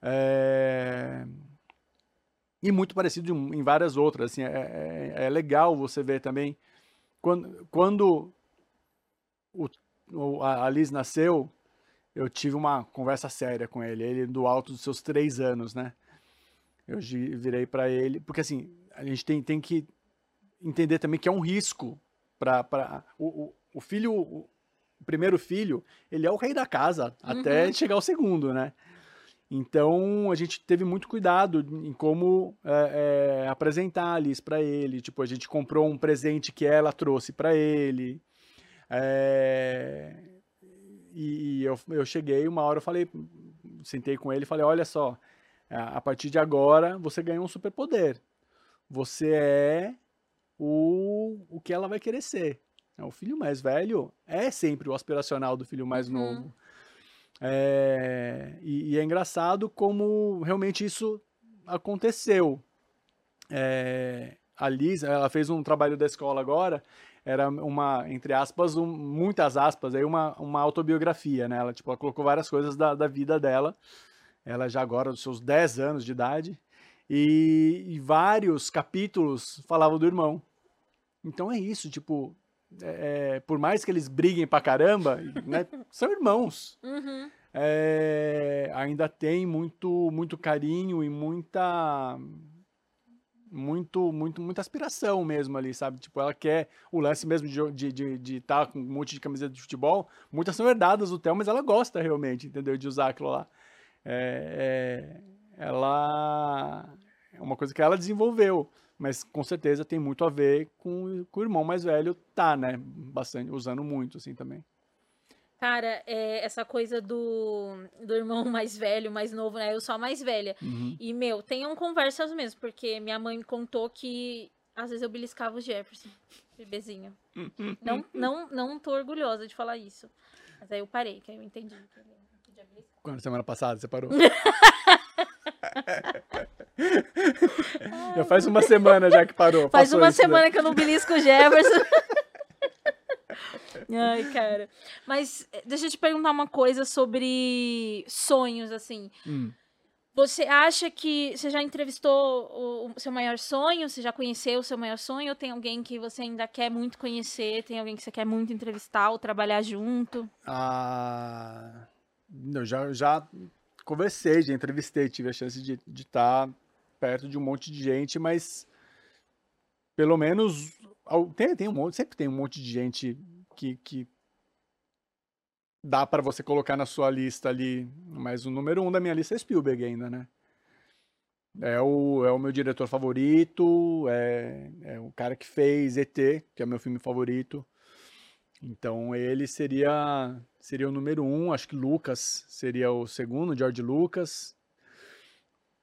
É... E muito parecido em várias outras. Assim, é, é, é legal você ver também. Quando, quando o, o, a Liz nasceu, eu tive uma conversa séria com ele. Ele do alto dos seus três anos, né? Eu virei para ele. Porque assim, a gente tem, tem que entender também que é um risco para o, o, o, filho, o, primeiro filho, ele é o rei da casa até uhum. chegar o segundo, né? Então a gente teve muito cuidado em como é, é, apresentar a Alice para ele. Tipo, a gente comprou um presente que ela trouxe para ele. É, e, e eu, eu cheguei, uma hora eu falei, sentei com ele e falei: Olha só, a partir de agora você ganhou um superpoder. Você é o, o que ela vai querer ser. É, o filho mais velho é sempre o aspiracional do filho mais uhum. novo. É, e, e, é engraçado como realmente isso aconteceu. É, a Liz, ela fez um trabalho da escola agora, era uma, entre aspas, um, muitas aspas, aí uma, uma autobiografia, né? Ela, tipo, ela colocou várias coisas da, da vida dela. Ela já agora, dos seus 10 anos de idade. E, e vários capítulos falavam do irmão. Então é isso, tipo, é, é, por mais que eles briguem pra caramba, né, são irmãos. Uhum. É, ainda tem muito, muito carinho e muita muito, muito, muita aspiração mesmo ali, sabe? Tipo, ela quer o lance mesmo de estar de, de, de tá com um monte de camiseta de futebol. Muitas são herdadas do Theo, mas ela gosta realmente, entendeu? De usar aquilo lá. É, é, ela é uma coisa que ela desenvolveu mas com certeza tem muito a ver com, com o irmão mais velho tá, né? Bastante, usando muito, assim, também. Cara, é, essa coisa do, do irmão mais velho, mais novo, né? Eu sou a mais velha. Uhum. E, meu, tenham conversas mesmo, porque minha mãe me contou que às vezes eu beliscava o Jefferson, bebezinho. não, não, não tô orgulhosa de falar isso. Mas aí eu parei, que aí eu entendi que beliscar. Quando semana passada você parou? já faz uma semana já que parou. Faz uma semana daí. que eu não belisco o Jefferson. Ai, cara. Mas eh, deixa eu te perguntar uma coisa sobre sonhos, assim. Hum. Você acha que você já entrevistou o, o, seu maior sonho? Você já conheceu o seu maior sonho? Ou tem alguém que você ainda quer muito conhecer? Tem alguém que você quer muito entrevistar ou trabalhar junto? Ah, eu já, já conversei, já entrevistei, tive a chance de estar tá perto de um monte de gente, mas pelo menos tem, tem um monte, sempre tem um monte de gente que, que dá para você colocar na sua lista ali, mas o número um da minha lista é Spielberg ainda, né? É o, é o meu diretor favorito, é, é o cara que fez ET, que é o meu filme favorito. Então ele seria seria o número um, acho que Lucas seria o segundo, George Lucas.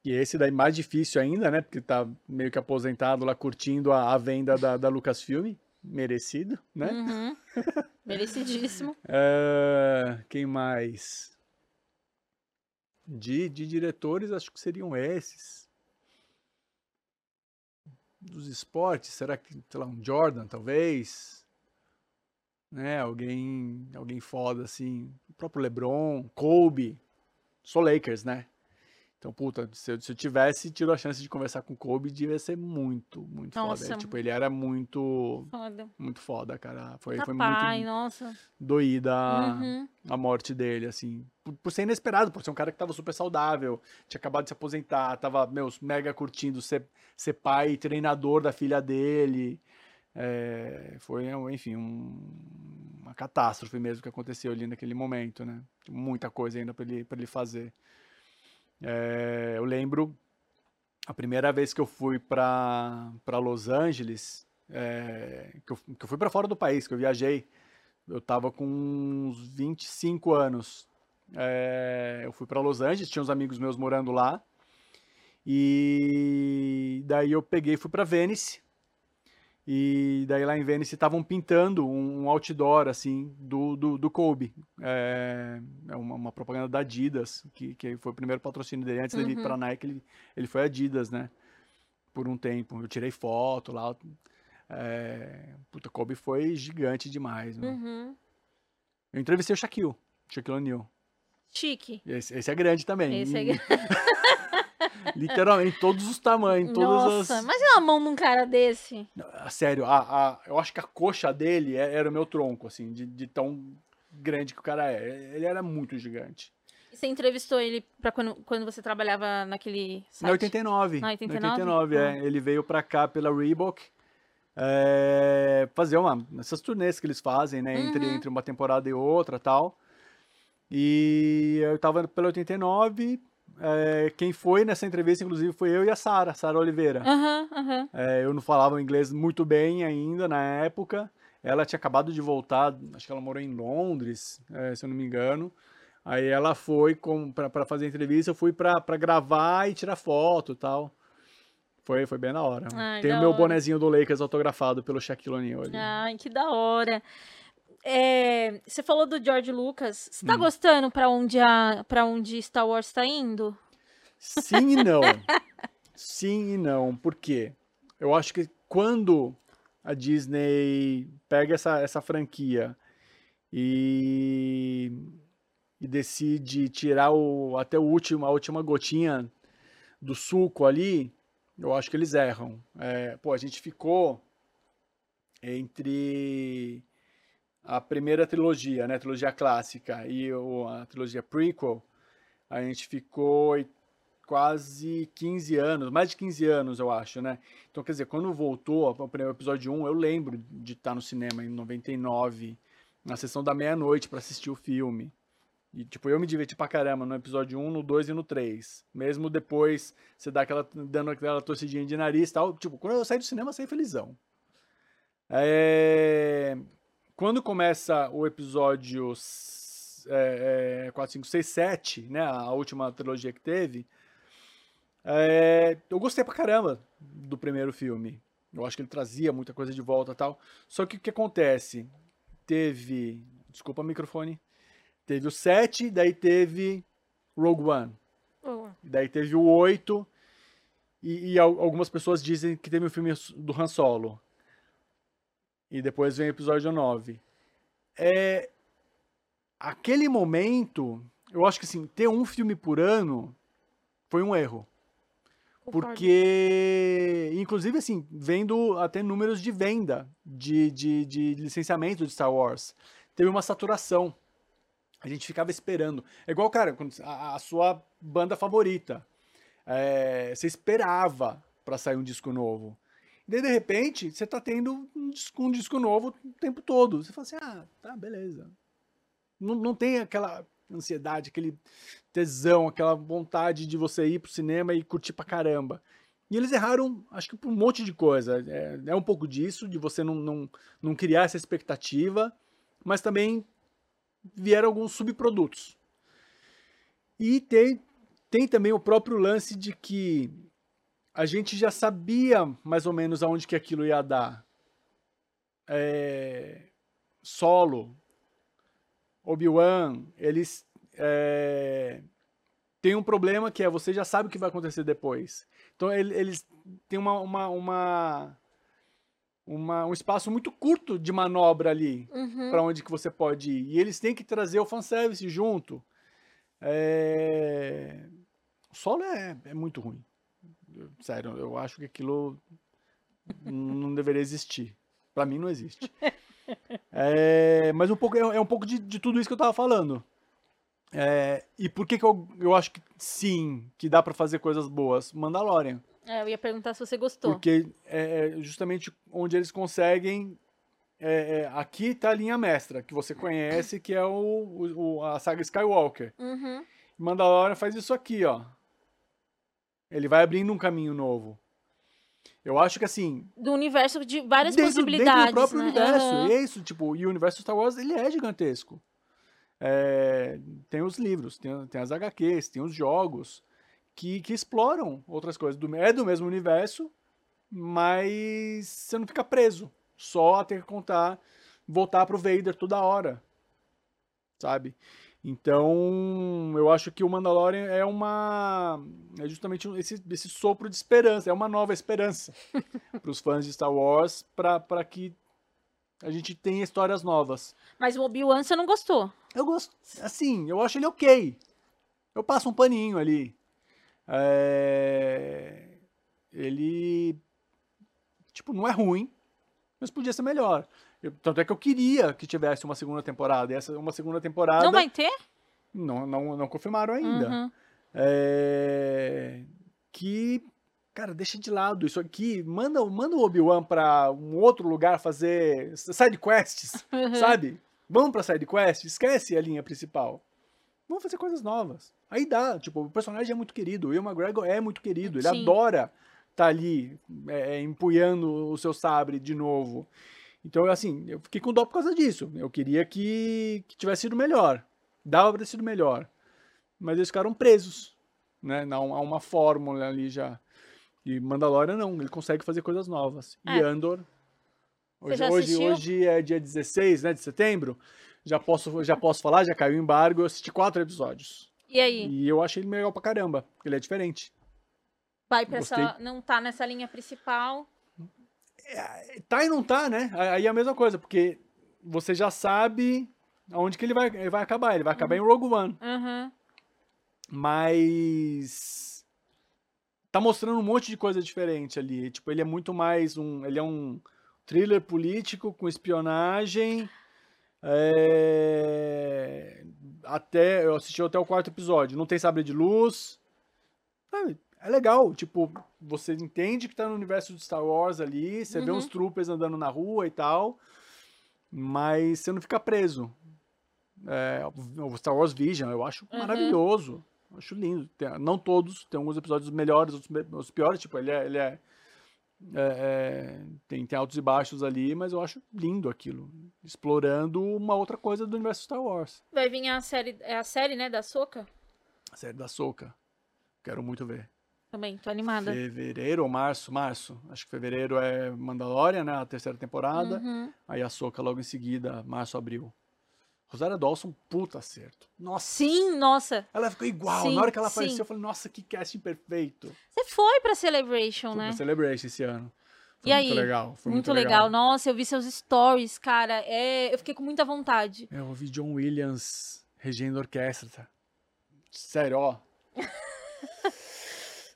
E esse daí mais difícil ainda, né? Porque tá meio que aposentado lá curtindo a, a venda da, da Lucasfilm. Merecido, né? Uhum. Merecidíssimo. uh, quem mais? De, de diretores, acho que seriam esses. Dos esportes, será que, sei lá, um Jordan, talvez? Né? Alguém, alguém foda assim, o próprio LeBron, Kobe, sou Lakers, né? Então, puta, se eu, se eu tivesse tido a chance de conversar com o Kobe, devia ser muito, muito Nossa. foda. Tipo, ele era muito, Foda. muito foda, cara. Foi, foi pai, muito nossa. doída a- Uhum. a morte dele, assim. Por, por ser inesperado, por ser um cara que tava super saudável, tinha acabado de se aposentar, tava, meus, mega curtindo ser, ser pai e treinador da filha dele. É, foi, enfim, um- uma catástrofe mesmo que aconteceu ali naquele momento, né? Muita coisa ainda pra ele, ele fazer. É, eu lembro a primeira vez que eu fui pra Los Angeles, é, que, eu, que eu fui pra fora do país, que eu viajei, eu tava com uns 25 anos. É, eu fui pra Los Angeles, tinha uns amigos meus morando lá. E daí eu peguei e fui pra Venice. E daí lá em Venice estavam pintando um, outdoor, assim, do, do, do Kobe. É, é uma, uma propaganda da Adidas, que, que foi o primeiro patrocínio dele. Antes dele ir Uhum. pra Nike, ele, ele foi Adidas, né? Por um tempo. Eu tirei foto lá. É, puta, Kobe foi gigante demais, né? Uhum. Eu entrevistei o Shaquille, Shaquille O'Neal. Chique. Esse, esse é grande também. Esse é grande. Literalmente, todos os tamanhos, todas Nossa, as... imagina a mão num cara desse. Ah, Sério, a, a- eu acho que a coxa dele é- era o meu tronco, assim, de, de tão grande que o cara é. Ele era muito gigante. Você entrevistou ele pra quando, quando você trabalhava naquele site? Na 89. Na Na 89? 89, é. Ele veio pra cá pela Reebok. é, fazer uma, essas turnês que eles fazem, né? Entre, Uhum. entre uma temporada e outra tal. E eu tava pela 89. É, quem foi nessa entrevista, inclusive, foi eu e a Sara, Sara Oliveira. Aham, aham. É, eu não falava inglês muito bem ainda na época. Ela tinha acabado de voltar, acho que ela morou em Londres, é, se eu não me engano. Aí ela foi pra fazer entrevista, eu fui pra, pra gravar e tirar foto e tal. Foi, foi bem da hora. Ai, Tem o meu hora. bonezinho do Lakers autografado pelo Shaquille O'Neal ali. Ai, que da hora. É, você falou do George Lucas. Você tá Hum. gostando pra onde, a, pra onde Star Wars tá indo? Sim e não. Sim e não. Por quê? Eu acho que quando a Disney pega essa, essa franquia e, e decide tirar o, até o último, a última gotinha do suco ali, eu acho que eles erram. É, pô, a gente ficou entre a primeira trilogia, né, a trilogia clássica, e a trilogia prequel, a gente ficou quase 15 anos, mais de 15 anos, eu acho, né? Então, quer dizer, quando voltou o primeiro episódio 1, eu lembro de estar no cinema em 99, na sessão da meia-noite para assistir o filme. E, tipo, eu me diverti pra caramba no episódio 1, no 2 e no 3. Mesmo depois, você dá aquela, dando aquela torcidinha de nariz e tal. Tipo, quando eu saí do cinema, eu saí felizão. É... Quando começa o episódio s- é, é, 4, 5, 6, 7, né? A última trilogia que teve. é, eu gostei pra caramba do primeiro filme. Eu acho que ele trazia muita coisa de volta e tal. Só que o que acontece? Teve. Desculpa o microfone. Teve o 7, daí teve Rogue One. Oh, Daí teve o 8. E, e al- algumas pessoas dizem que teve o filme do Han Solo. E depois vem o episódio 9. É, aquele momento, eu acho que assim, ter um filme por ano foi um erro. Porque, inclusive, assim, vendo até números de venda de, de, de licenciamento de Star Wars, teve uma saturação. A gente ficava esperando. É igual, cara, quando a, a sua banda favorita. É, você esperava pra sair um disco novo. Daí, de repente, você tá tendo um disco, um disco novo o tempo todo. Você fala assim, ah, tá, beleza. Não, não tem aquela ansiedade, aquele tesão, aquela vontade de você ir pro cinema e curtir pra caramba. E eles erraram, acho que por um monte de coisa. É, é um pouco disso, de você não, não, não criar essa expectativa, mas também vieram alguns subprodutos. E tem, tem também o próprio lance de que a gente já sabia mais ou menos aonde que aquilo ia dar. É, solo, Obi-Wan, eles é, têm um problema que é você já sabe o que vai acontecer depois. Então ele- eles têm uma, uma, uma, uma- um espaço muito curto de manobra ali Uhum. para onde que você pode ir. E eles têm que trazer o fanservice junto. É, solo é, é muito ruim. Sério, eu acho que aquilo não deveria existir. Pra mim não existe. É, mas um pouco, é, é um pouco de, de tudo isso que eu tava falando. É, e por que, que eu, eu acho que sim, que dá pra fazer coisas boas? Mandalorian. É, eu ia perguntar se você gostou. Porque é é justamente onde eles conseguem. é, é, aqui tá a linha mestra, que você conhece, que é o, o- o- a saga Skywalker. Uhum. Mandalorian faz isso aqui, ó. Ele vai abrindo um caminho novo. Eu acho que assim, Do universo de várias dentro, possibilidades. dentro do próprio né? universo. Aham. E é isso, tipo, e o universo Star Wars, ele é gigantesco. É, tem os livros, tem, tem as HQs, tem os jogos que, que exploram outras coisas. Do, é do mesmo universo, mas você não fica preso. Só a ter que contar, voltar pro Vader toda hora. Sabe? Então, eu acho que o Mandalorian é uma. É justamente esse, esse sopro de esperança, é uma nova esperança para os fãs de Star Wars, para que a gente tenha histórias novas. Mas o Obi-Wan você não gostou. Eu gosto, assim, eu acho ele ok. Eu passo um paninho ali. É, Ele, tipo, não é ruim, mas podia ser melhor. Eu- Tanto é que eu queria que tivesse uma segunda temporada. E essa uma segunda temporada Não vai ter? não, não, não confirmaram ainda. Uhum. É, que, cara, deixa de lado isso aqui. Manda, manda o Obi-Wan pra um outro lugar fazer side quests, Uhum. sabe? Vamos pra side quest, esquece a linha principal. Vamos fazer coisas novas. Aí dá, tipo, o personagem é muito querido, o Will McGregor é muito querido, ele Sim. adora estar ali é, é, empunhando o seu sabre de novo. Então, assim, eu fiquei com dó por causa disso. Eu queria que, que tivesse sido melhor. Dava pra ter sido melhor. Mas eles ficaram presos, né? Não, há uma fórmula ali já. E Mandalorian não, ele consegue fazer coisas novas. E É. Andor. Você Hoje, hoje, hoje é dia 16 né, de setembro. Já posso, já posso falar, já caiu o embargo. Eu assisti quatro episódios. E aí? E eu achei ele legal pra caramba. Ele é diferente. Vai pra Gostei. essa. Não tá nessa linha principal. Tá e não tá, né? Aí é a mesma coisa, porque você já sabe aonde que ele vai, ele vai acabar. Ele vai acabar em Rogue One. Uhum. Mas tá mostrando um monte de coisa diferente ali. Tipo, ele é muito mais um, ele é um thriller político com espionagem. é, Até eu assisti até o quarto episódio. Não tem sabre de luz. Sabe? É legal, tipo, você entende que tá no universo de Star Wars ali, você vê Uhum. uns troopers andando na rua e tal, mas você não fica preso. É, o Star Wars Vision, eu acho Uhum. maravilhoso. Eu Acho lindo. Tem- não todos, tem alguns episódios melhores, outros piores, tipo, ele é. Ele é, é, é, tem, tem altos e baixos ali, mas eu acho lindo aquilo. Explorando uma outra coisa do universo Star Wars. Vai vir a série. É a série, né? Da Soca? A série da Soca. Quero muito ver. Também, tô animada. Fevereiro ou março? Março. Acho que fevereiro é Mandalorian, né? A terceira temporada. Uhum. Aí a Soca logo em seguida, março, abril. Rosária Dawson, puta acerto. Nossa. Sim, nossa. Ela ficou igual. Sim, Na hora que ela sim. apareceu, eu falei, nossa, que casting perfeito. Você foi pra Celebration, né? pra Celebration esse ano. Foi E muito aí? legal. Foi Muito, legal. Nossa, eu vi seus stories, cara. É, eu fiquei com muita vontade. Eu ouvi John Williams regendo orquestra. Sério, ó.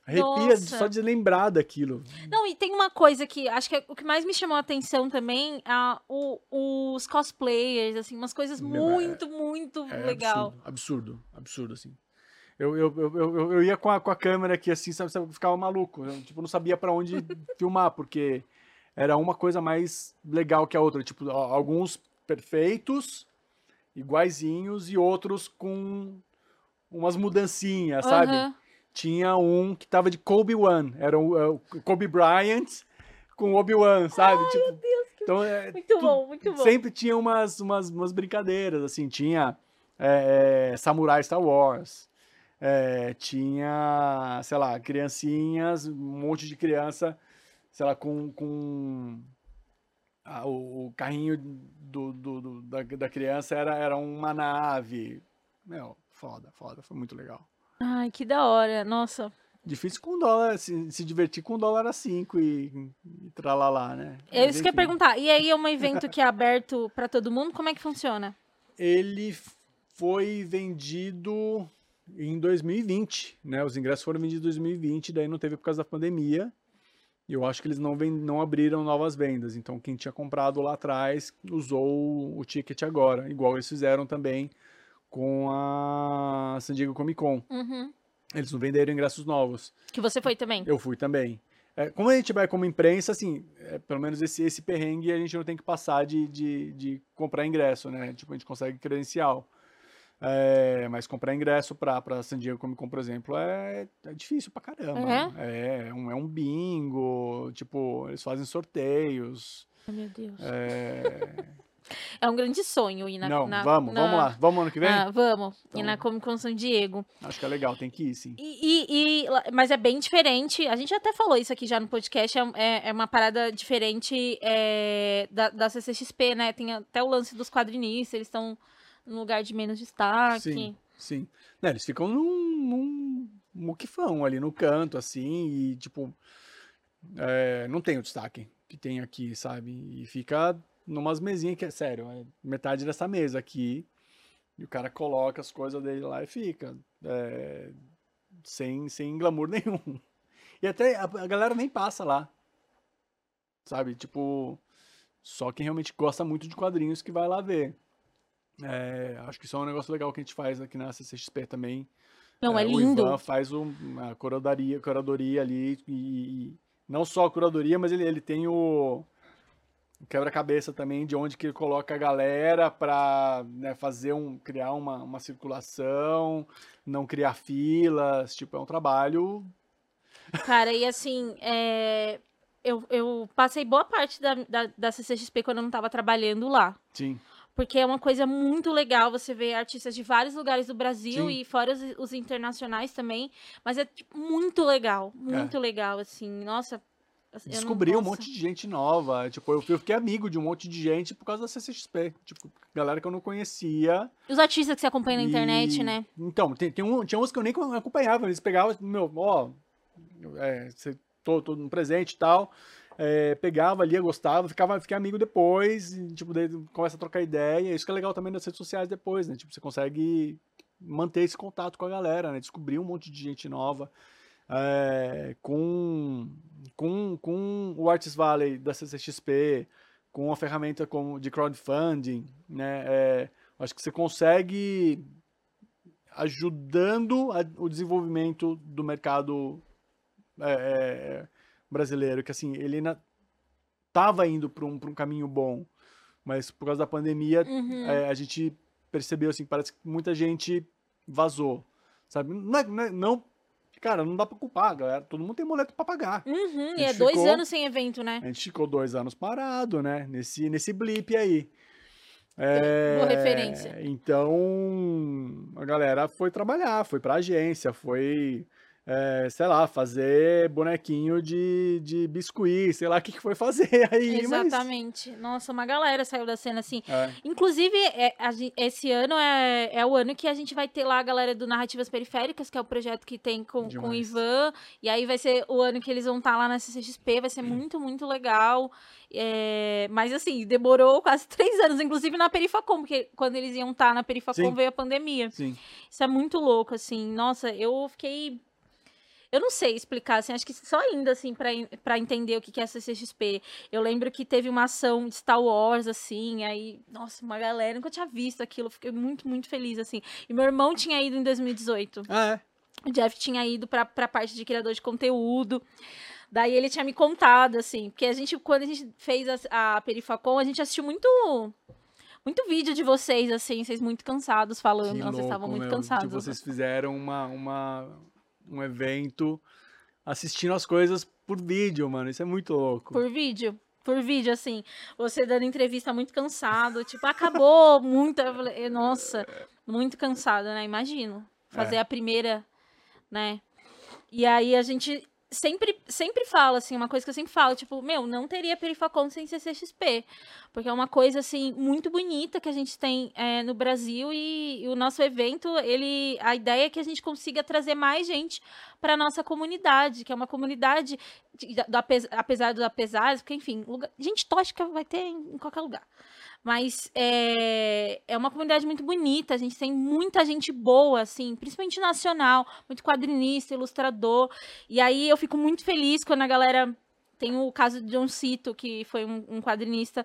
Arrepia Nossa. só de lembrar daquilo. Não, e tem uma coisa que acho que é o que mais me chamou a atenção também, a, o- os cosplayers, assim, umas coisas é- muito, muito É legal. absurdo, absurdo, absurdo, assim. Eu, eu, eu, eu, eu ia com a, com a câmera aqui, assim, sabe, sabe, eu ficava maluco. Eu, tipo, não sabia pra onde filmar, porque era uma coisa mais legal que a outra. Tipo, alguns perfeitos, iguaizinhos, e outros com umas mudancinhas, sabe? Tinha um que tava de Kobe One, era o, é, o Kobe Bryant com Obi-Wan, sabe? tipo, então, é, Muito tu- bom, muito bom. Sempre tinha umas, umas, umas brincadeiras, assim, tinha é, é, Samurai Star Wars, é, tinha, sei lá, criancinhas, um monte de criança, sei lá, com, com ah, o, o carrinho do, do- do- da, da criança era, era uma nave. Meu, foda, foda, foi muito legal. Ai, que da hora. Nossa. Difícil com dólar, se, se divertir com dólar a 5 e, e tralalá, né? É isso que eu ia perguntar. E aí é um evento que é aberto pra todo mundo? Como é que funciona? ele foi vendido em 2020, né? Os ingressos foram vendidos em 2020, daí não teve por causa da pandemia. E eu acho que eles não, vend... não abriram novas vendas. Então, quem tinha comprado lá atrás usou o ticket agora, igual eles fizeram também com a San Diego Comic Con. Uhum. Eles não venderam ingressos novos. Que você foi também. Eu fui também. É, como a gente vai como imprensa, assim, é, pelo menos esse, esse perrengue a gente não tem que passar de, de, de comprar ingresso, né? Tipo, a gente consegue credencial. É, mas comprar ingresso pra, pra San Diego Comic Con, por exemplo, é, é difícil pra caramba. É? É, um, é um bingo, tipo, eles fazem sorteios. Ai, meu Deus. É... É um grande sonho ir na. Não, na- vamos, na- vamos lá. Vamos ano que vem? Ah, vamos. Então- Ir na Comic Con San Diego. Acho que é legal, tem que ir, sim. E, e- e- mas é bem diferente. A gente até falou isso aqui já no podcast. É, é- é uma parada diferente é, da, da CCXP, né? Tem até o lance dos quadrinistas, eles estão num lugar de menos destaque. Sim, sim. Né, eles ficam num, num muquifão ali no canto, assim, e tipo, é, não tem o destaque que tem aqui, sabe? E fica numas mesinhas que é sério, é metade dessa mesa aqui, e o cara coloca as coisas dele lá e fica, é, sem, sem glamour nenhum. E até a, a galera nem passa lá, sabe? Tipo, só quem realmente gosta muito de quadrinhos que vai lá ver. É, acho que isso é um negócio legal que a gente faz aqui na CCXP também. Não, é, É, lindo. O Ivan faz um- a curadoria, curadoria ali e, e não só a curadoria, mas ele, ele tem o, o quebra-cabeça também de onde que ele coloca a galera para fazer um criar uma, uma circulação, não criar filas, tipo é um trabalho. Cara, e assim, é, eu, eu passei boa parte da, da, da CCXP quando eu não tava trabalhando lá. Sim, Porque é uma coisa muito legal você ver artistas de vários lugares do Brasil Sim. e fora os, os internacionais também. Mas é tipo, muito legal, muito legal, assim. Nossa. Assim, eu descobri um monte de gente nova. Tipo, eu, eu fiquei amigo de um monte de gente por causa da CCXP. Tipo, galera que eu não conhecia. Os artistas que você acompanha na internet, E- né? Então, tem, tem um, tinha uns que eu nem acompanhava. Eles pegavam, meu, ó, é, tô, tô no presente e tal. é, pegava ali, gostava, ficava, fiquei amigo depois, e, tipo, daí começa a trocar ideia. Isso que é legal também nas redes sociais depois, né? Tipo, você consegue manter esse contato com a galera, né? Descobrir um monte de gente nova. É, com, com, com o Artist Valley da CCXP, com a ferramenta como de crowdfunding, né? É, acho que você consegue ajudando a- o desenvolvimento do mercado é, brasileiro, que assim, ele estava indo para um, pra um caminho bom, mas por causa da pandemia, Uhum. é, a gente percebeu, assim, parece que muita gente vazou, sabe? Não, é- não, é- não- cara, não dá para culpar, galera, todo mundo tem boleto para pagar. Uhum, e é gente dois ficou- anos sem evento, né? A gente ficou dois anos parado, né? Nesse, nesse blip aí. É, Boa referência. Então, a galera foi trabalhar, foi pra agência, foi, é, sei lá, fazer bonequinho de, de biscuit, sei lá o que, que foi fazer aí. mas- Exatamente. Nossa, uma galera saiu da cena assim. é, Inclusive, é, a esse ano é, é o ano que a gente vai ter lá a galera do Narrativas Periféricas, que é o projeto que tem com, com o. Ivan. E aí vai ser o ano que eles vão estar lá na CCXP, vai ser muito, muito legal. É, mas assim, demorou quase três anos, inclusive na Perifacom, porque quando eles iam estar na Perifacom Sim. veio a pandemia. sim. Isso é muito louco, assim. Nossa, eu fiquei. Eu não sei explicar, assim, acho que só indo, assim, pra entender o que é a CCXP. Eu lembro que teve uma ação de Star Wars, assim, aí, nossa, uma galera, nunca tinha visto aquilo, fiquei muito, muito feliz, assim. E meu irmão tinha ido em 2018. Ah, é. O Jeff tinha ido pra, pra parte de criador de conteúdo. Daí ele tinha me contado, assim, porque a gente, quando a gente fez a, a Perifacom, a gente assistiu muito. Muito vídeo de vocês, assim, vocês muito cansados falando. Que vocês estavam muito meu, cansados. Que vocês fizeram uma, uma, um evento assistindo as coisas por vídeo, mano. Isso é muito louco. Por vídeo. Por vídeo, assim. Você dando entrevista muito cansado. Tipo, acabou muito. Eu falei, Nossa, muito cansado, né? Imagino. Fazer É. a primeira, né? E aí a gente sempre, sempre fala, assim, uma coisa que eu sempre falo, tipo, meu, não teria Perifacom sem CCXP. Porque é uma coisa, assim, muito bonita que a gente tem é, no Brasil e, e o nosso evento, ele. A ideia é que a gente consiga trazer mais gente para nossa comunidade, que é uma comunidade, de- do apes- apesar dos apesares, porque, enfim, lugar- gente tóxica vai ter em, em qualquer lugar. Mas é, é uma comunidade muito bonita, a gente tem muita gente boa, assim, principalmente nacional, muito quadrinista, ilustrador. E aí eu fico muito feliz quando a galera. Tem o caso de John Cito, que foi um, um quadrinista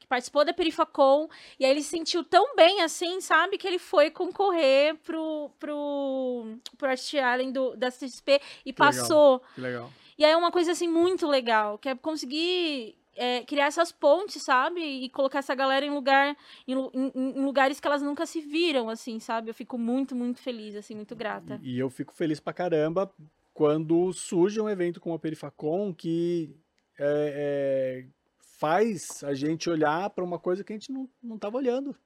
que participou da Perifacon, e aí ele se sentiu tão bem assim, sabe, que ele foi concorrer pro, pro, pro Art Allen do, da CXP e Que legal. passou. Que legal. E aí é uma coisa assim muito legal, que é conseguir é, criar essas pontes, sabe? E colocar essa galera em lugar em, em- em lugares que elas nunca se viram, assim, sabe? Eu fico muito, muito feliz, assim, muito grata. E eu fico feliz pra caramba quando surge um evento como a Perifacon que é, é, faz a gente olhar pra uma coisa que a gente não, não tava olhando.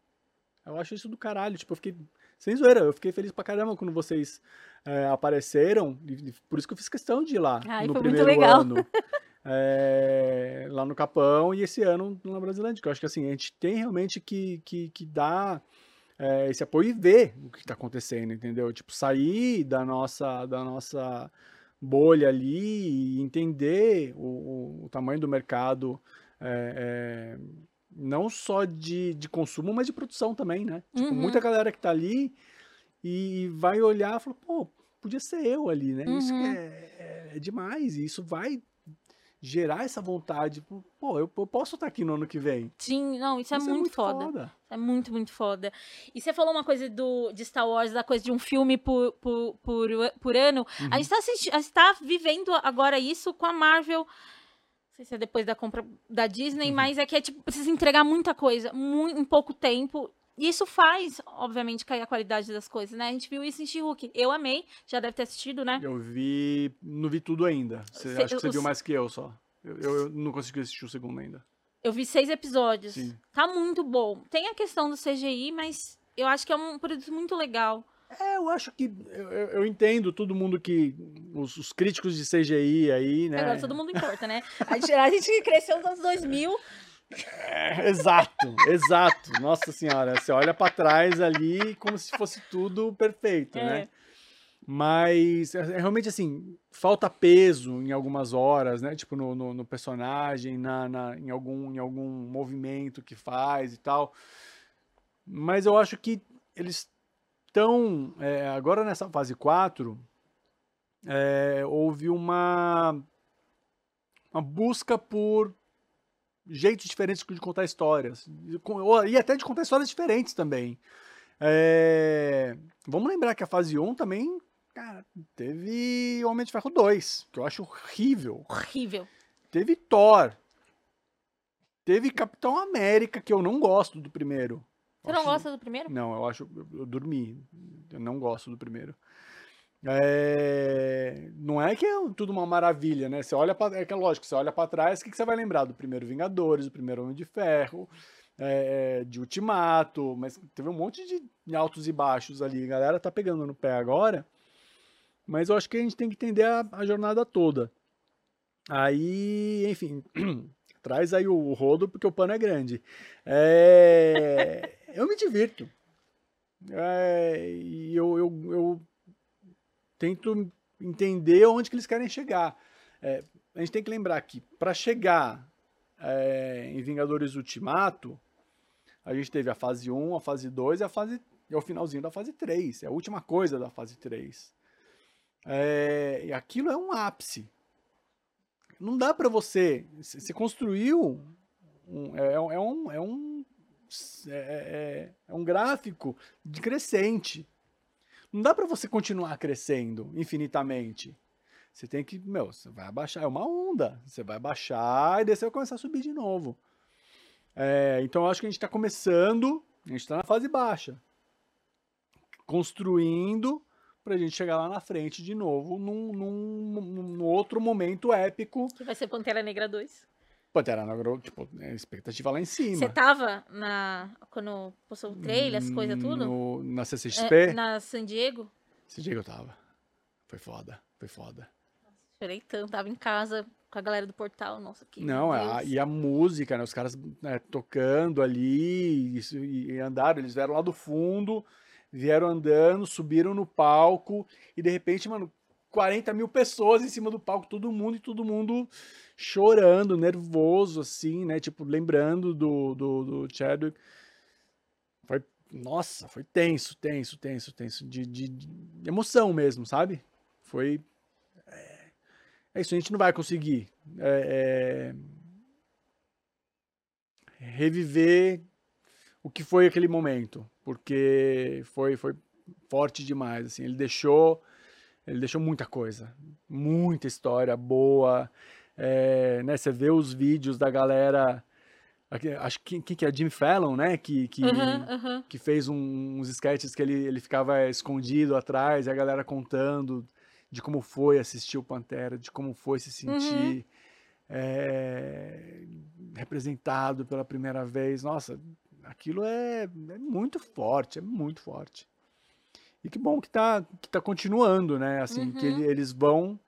Eu acho isso do caralho. Tipo, eu fiquei. Sem zoeira, eu fiquei feliz pra caramba quando vocês é, apareceram. e- e por isso que eu fiz questão de ir lá Ai, no primeiro ano. é, lá no Capão e esse ano na Brasilândia. que Eu acho que assim, a gente tem realmente que, que, que dar é, esse apoio e ver o que está acontecendo, entendeu? Tipo, sair da nossa, da nossa bolha ali e entender o, o- o tamanho do mercado, é, não só de, de consumo, mas de produção também, né? Tipo, Uhum. muita galera que tá ali e vai olhar e fala, pô, podia ser eu ali, né? Isso que Uhum. é, é- é demais, e isso vai gerar essa vontade, pô, eu, eu posso estar aqui no ano que vem. Sim, não, isso é muito, foda. foda. É muito, muito foda. E você falou uma coisa do, de Star Wars, da coisa de um filme por, por, por, por ano. Uhum. A gente tá, assisti- a gente tá vivendo agora isso com a Marvel. Não sei se é depois da compra da Disney, Uhum. mas é que é tipo, precisa entregar muita coisa mu- em pouco tempo. E isso faz, obviamente, cair a qualidade das coisas, né? A gente viu isso em She-Hulk. Eu amei, já deve ter assistido, né? Eu vi. Não vi tudo ainda. Você, Cê- acho que você viu mais que eu só. Eu, eu- eu não consegui assistir o segundo ainda. Eu vi seis episódios. Sim. Tá muito bom. Tem a questão do CGI, mas eu acho que é um produto muito legal. É, eu acho que. Eu, eu- eu entendo todo mundo que. Os, os críticos de CGI aí, né? Agora todo mundo importa, né? A gente, a gente cresceu nos anos 2000. Exato, exato. Nossa senhora, você olha pra trás ali como se fosse tudo perfeito, É. né? Mas é, é realmente assim, falta peso em algumas horas, né? Tipo, no, no, no personagem, na, na- em, algum, em algum movimento que faz e tal. Mas eu acho que eles estão. é, agora nessa fase 4, é, houve uma, uma busca por jeitos diferentes de contar histórias. E até de contar histórias diferentes também. É, Vamos lembrar que a fase 1 também, cara, teve Homem de Ferro 2, que eu acho horrível. Horrível. Teve Thor. Teve Capitão América, que eu não gosto do primeiro. Você não Acho- gosta do primeiro? Não, eu acho. Eu dormi. Eu não gosto do primeiro. É, Não é que é tudo uma maravilha, né? Você olha é que é lógico, você olha para trás, o que, que você vai lembrar do primeiro Vingadores, do primeiro Homem de Ferro, é, de Ultimato, mas teve um monte de altos e baixos ali. A galera tá pegando no pé agora, mas eu acho que a gente tem que entender a, a jornada toda. Aí, enfim, traz aí o rodo porque o pano é grande. É, eu me divirto. É, e eu, eu, eu tento entender onde que eles querem chegar. É, a gente tem que lembrar que para chegar é, em Vingadores Ultimato, a gente teve a fase 1, a fase 2 e a fase é o finalzinho da fase 3. É a última coisa da fase 3. É, e aquilo é um ápice. Não dá para você. Você construiu. Um, é, é um, é, um, é, é- é um gráfico de crescente. Não dá para você continuar crescendo infinitamente. Você tem que, meu, você vai abaixar, é uma onda. Você vai baixar e você vai começar a subir de novo. É, então eu acho que a gente está começando, a gente está na fase baixa, construindo para a gente chegar lá na frente de novo, num, num, num outro momento épico. Que vai ser Pantera Negra 2. Pantera Negra, tipo, é, expectativa lá em cima. Você tava na. Quando postou o trailer, as coisas tudo? No- na CCXP? É, na San Diego? Dia que eu tava. Foi foda, foi foda. Chorei tanto, tava em casa com a galera do portal. Nossa, que. Não, a- e a música, né? Os caras né, tocando ali isso, e, e andaram, eles vieram lá do fundo, vieram andando, subiram no palco e de repente, mano, 40 mil pessoas em cima do palco, todo mundo e todo mundo chorando, nervoso, assim, né? Tipo, lembrando do, do, do Chadwick. Foi, nossa, foi tenso, tenso, tenso, tenso. De, de, de emoção mesmo, sabe? Foi. É, é, isso, a gente não vai conseguir é, é, reviver o que foi aquele momento, porque foi, foi forte demais, assim. Ele deixou ele deixou muita coisa, muita história boa. É, né, você vê os vídeos da galera. Acho que, que, que é Jim Fallon, né? Que, que, Uhum, uhum. que fez um- uns sketches que ele, ele ficava escondido atrás e a galera contando de como foi assistir o Pantera, de como foi se sentir é, representado pela primeira vez. Nossa, aquilo é, é muito forte, é muito forte. E que bom que tá, que tá continuando, né? Assim, que Uhum. ele- eles vão.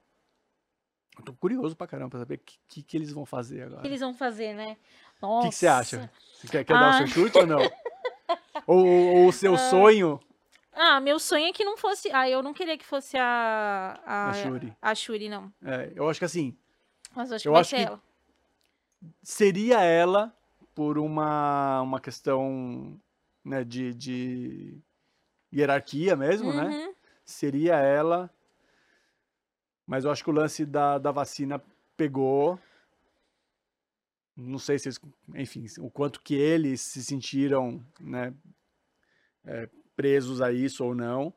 Eu tô curioso pra caramba pra saber o que, que, que eles vão fazer O agora. que eles vão fazer, né? O que, que você acha? Você quer, quer dar o Ah. seu chute ou não? ou, ou o seu sonho, Ah, meu sonho é que não fosse. Ah, eu não queria que fosse a. A, a Shuri? a Shuri, não. É, eu acho que assim, Mas eu acho Eu que vai acho ser que- ela. seria ela por uma, uma questão né, de, de hierarquia mesmo, né? Uhum. Seria ela. Mas eu acho que o lance da, da vacina pegou. Não sei se eles, enfim, o quanto que eles se sentiram, né, é, presos a isso ou não.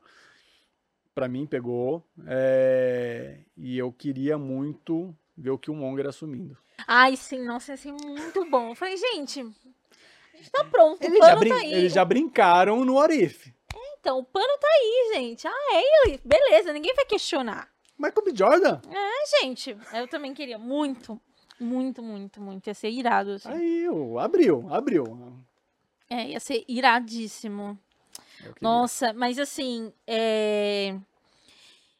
Pra mim pegou. É, e eu queria muito ver o Killmonger assumindo. Ai, sim, nossa, ser muito bom. Eu falei, gente, a gente tá pronto. Eles o já, brin- tá aí. eles já brincaram no Arif. Então, o pano tá aí, gente. Ah, é ele. Beleza, ninguém vai questionar. Michael B. Jordan. É, gente, eu também queria muito, muito, muito, muito. Ia ser irado, assim. Aí, abriu, abriu. É, ia ser iradíssimo. Nossa, mas assim, é,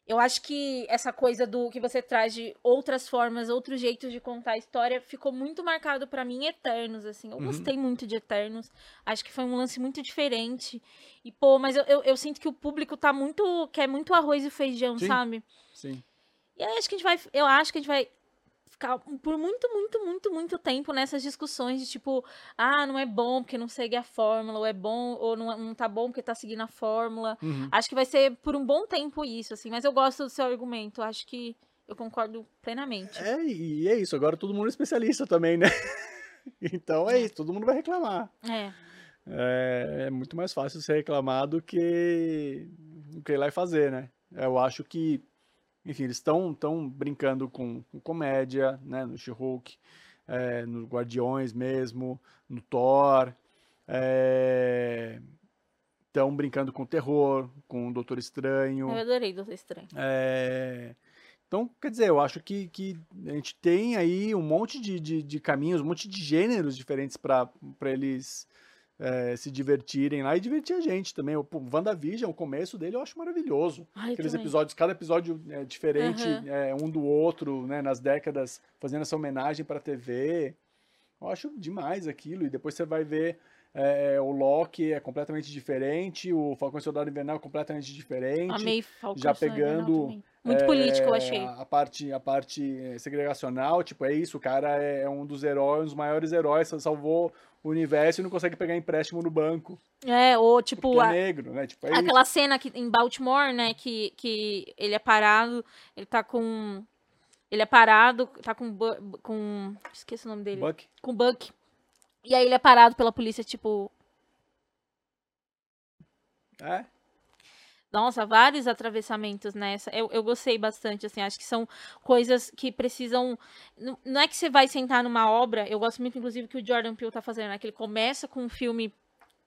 eu acho que essa coisa do que você traz de outras formas, outros jeitos de contar a história, ficou muito marcado pra mim em Eternos, assim. Eu Uhum. gostei muito de Eternos. Acho que foi um lance muito diferente. E, pô, mas eu, eu, eu sinto que o público tá muito. quer muito arroz e feijão, Sim. sabe? Sim. E aí acho que a gente vai. Eu acho que a gente vai ficar por muito, muito, muito, muito tempo nessas discussões de tipo, ah, não é bom porque não segue a fórmula, ou é bom, ou não, não tá bom porque tá seguindo a fórmula. Uhum. Acho que vai ser por um bom tempo isso, assim, mas eu gosto do seu argumento, acho que eu concordo plenamente. É, e é isso. Agora todo mundo é especialista também, né? Então é isso, todo mundo vai reclamar. É. É, é muito mais fácil você reclamar do que, do que ir lá e fazer, né? Eu acho que, enfim, eles estão tão brincando com, com comédia, né? No She-Hulk, é, no Guardiões mesmo, no Thor. Estão brincando com terror, com o Doutor Estranho. Eu adorei Doutor Estranho. É, Então, quer dizer, eu acho que, que a gente tem aí um monte de, de, de caminhos, um monte de gêneros diferentes para eles é, se divertirem lá e divertir a gente também. O pô, WandaVision, o começo dele eu acho maravilhoso. Ai, Aqueles também. episódios, cada episódio é diferente Aham. é, um do outro, né, nas décadas, fazendo essa homenagem para a TV. Eu acho demais aquilo. E depois você vai ver é, o Loki é completamente diferente, o Falcão e Soldado Invernal é completamente diferente. Amei Falcão já pegando. Muito político, eu achei. É, A parte, a parte segregacional, tipo, é isso, o cara é um dos heróis, um dos maiores heróis, salvou o universo e não consegue pegar empréstimo no banco, É, ou tipo, é a- negro, né? Tipo, é isso. aquela cena que, em Baltimore, né, que, que ele é parado, ele tá com. Ele é parado, tá com. Com esqueci o nome dele. Buck. Com Buck. E aí ele é parado pela polícia, tipo. É, Nossa, vários atravessamentos nessa. Eu, eu gostei bastante, assim. Acho que são coisas que precisam. Não, não é que você vai sentar numa obra. Eu gosto muito, inclusive, que o Jordan Peele tá fazendo, né? Que ele começa com um filme.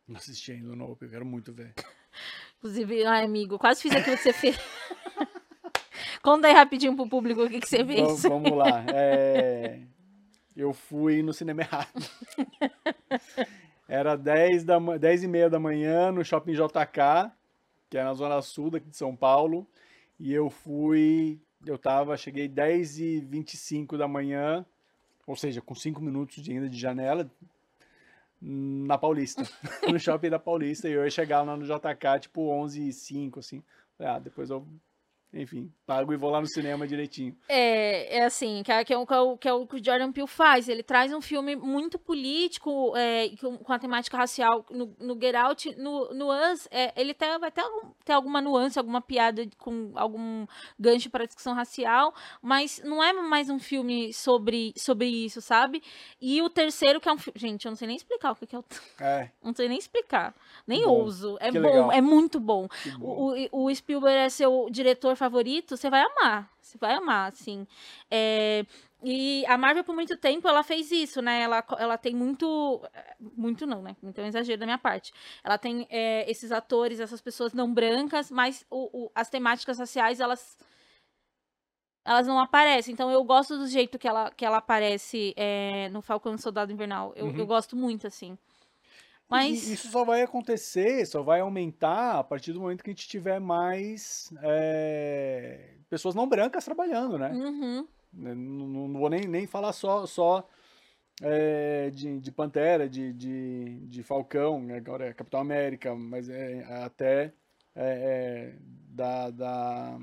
não assisti ainda o novo, eu quero muito ver. Inclusive, ai, amigo, quase fiz aquilo que você fez. Conta aí rapidinho pro público o que, que você fez. vamos lá. é, Eu fui no cinema errado. Era 10, da, ma- 10 e meia da manhã no Shopping JK, que é na Zona Sul daqui de São Paulo. E eu fui, eu tava, cheguei 10 e 25 da manhã, ou seja, com 5 minutos de ainda de janela, na Paulista, no Shopping da Paulista. E eu ia chegar lá no JK, tipo 11 e 05, assim. Ah, depois eu enfim, pago e vou lá no cinema direitinho. É, é assim, que é, que, é o, que, é o, que é o que o Jordan Peele faz. Ele traz um filme muito político, é, com, a temática racial no, no Get Out. No, no Us, é, ele tem, vai ter, ter alguma nuance, alguma piada com algum gancho para discussão racial, mas não é mais um filme sobre, sobre isso, sabe? E o terceiro, que é um filme. Gente, eu não sei nem explicar o que, é o. É. Não sei nem explicar. Nem Bom, ouso. É que bom, legal. é muito bom. Bom. O, o Spielberg é seu diretor favorito, você vai amar. Você vai amar, assim. É, e a Marvel, por muito tempo, ela fez isso, né? Ela, ela tem muito. Muito não, né? Então é exagero da minha parte. Ela tem é, esses atores, essas pessoas não brancas, mas o, o- as temáticas raciais, elas. Elas não aparecem. Então eu gosto do jeito que ela, que ela aparece é, no Falcão Soldado Invernal. Eu, Uhum. eu gosto muito, assim. Mas. isso só vai acontecer, só vai aumentar a partir do momento que a gente tiver mais é, pessoas não brancas trabalhando, né? Uhum. Né, Não, não- vou nem, nem falar só, só é, de, de Pantera, de, de, de Falcão, né, agora é Capitão América, mas é, até é, é, da, da.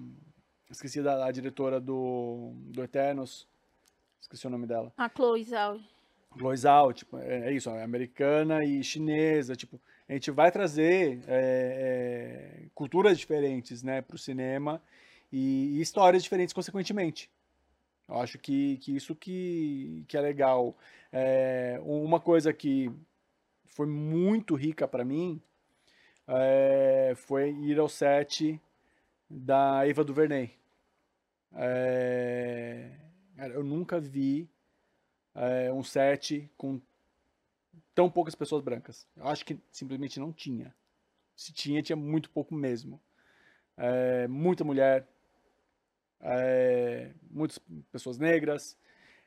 Esqueci da, da diretora do, do Eternos, esqueci o nome dela. A Chloe Zhao. Loisal, tipo, é, é isso, é americana e chinesa, tipo, a gente vai trazer é, é, culturas diferentes, né, para o cinema e, e histórias diferentes, consequentemente. Eu acho que, que isso que, que é legal. É, uma coisa que foi muito rica para mim é, foi ir ao set da Eva DuVernay. Eu nunca vi é, um set com tão poucas pessoas brancas. Eu acho que simplesmente não tinha. Se tinha, tinha muito pouco mesmo. É, muita mulher, é, muitas pessoas negras.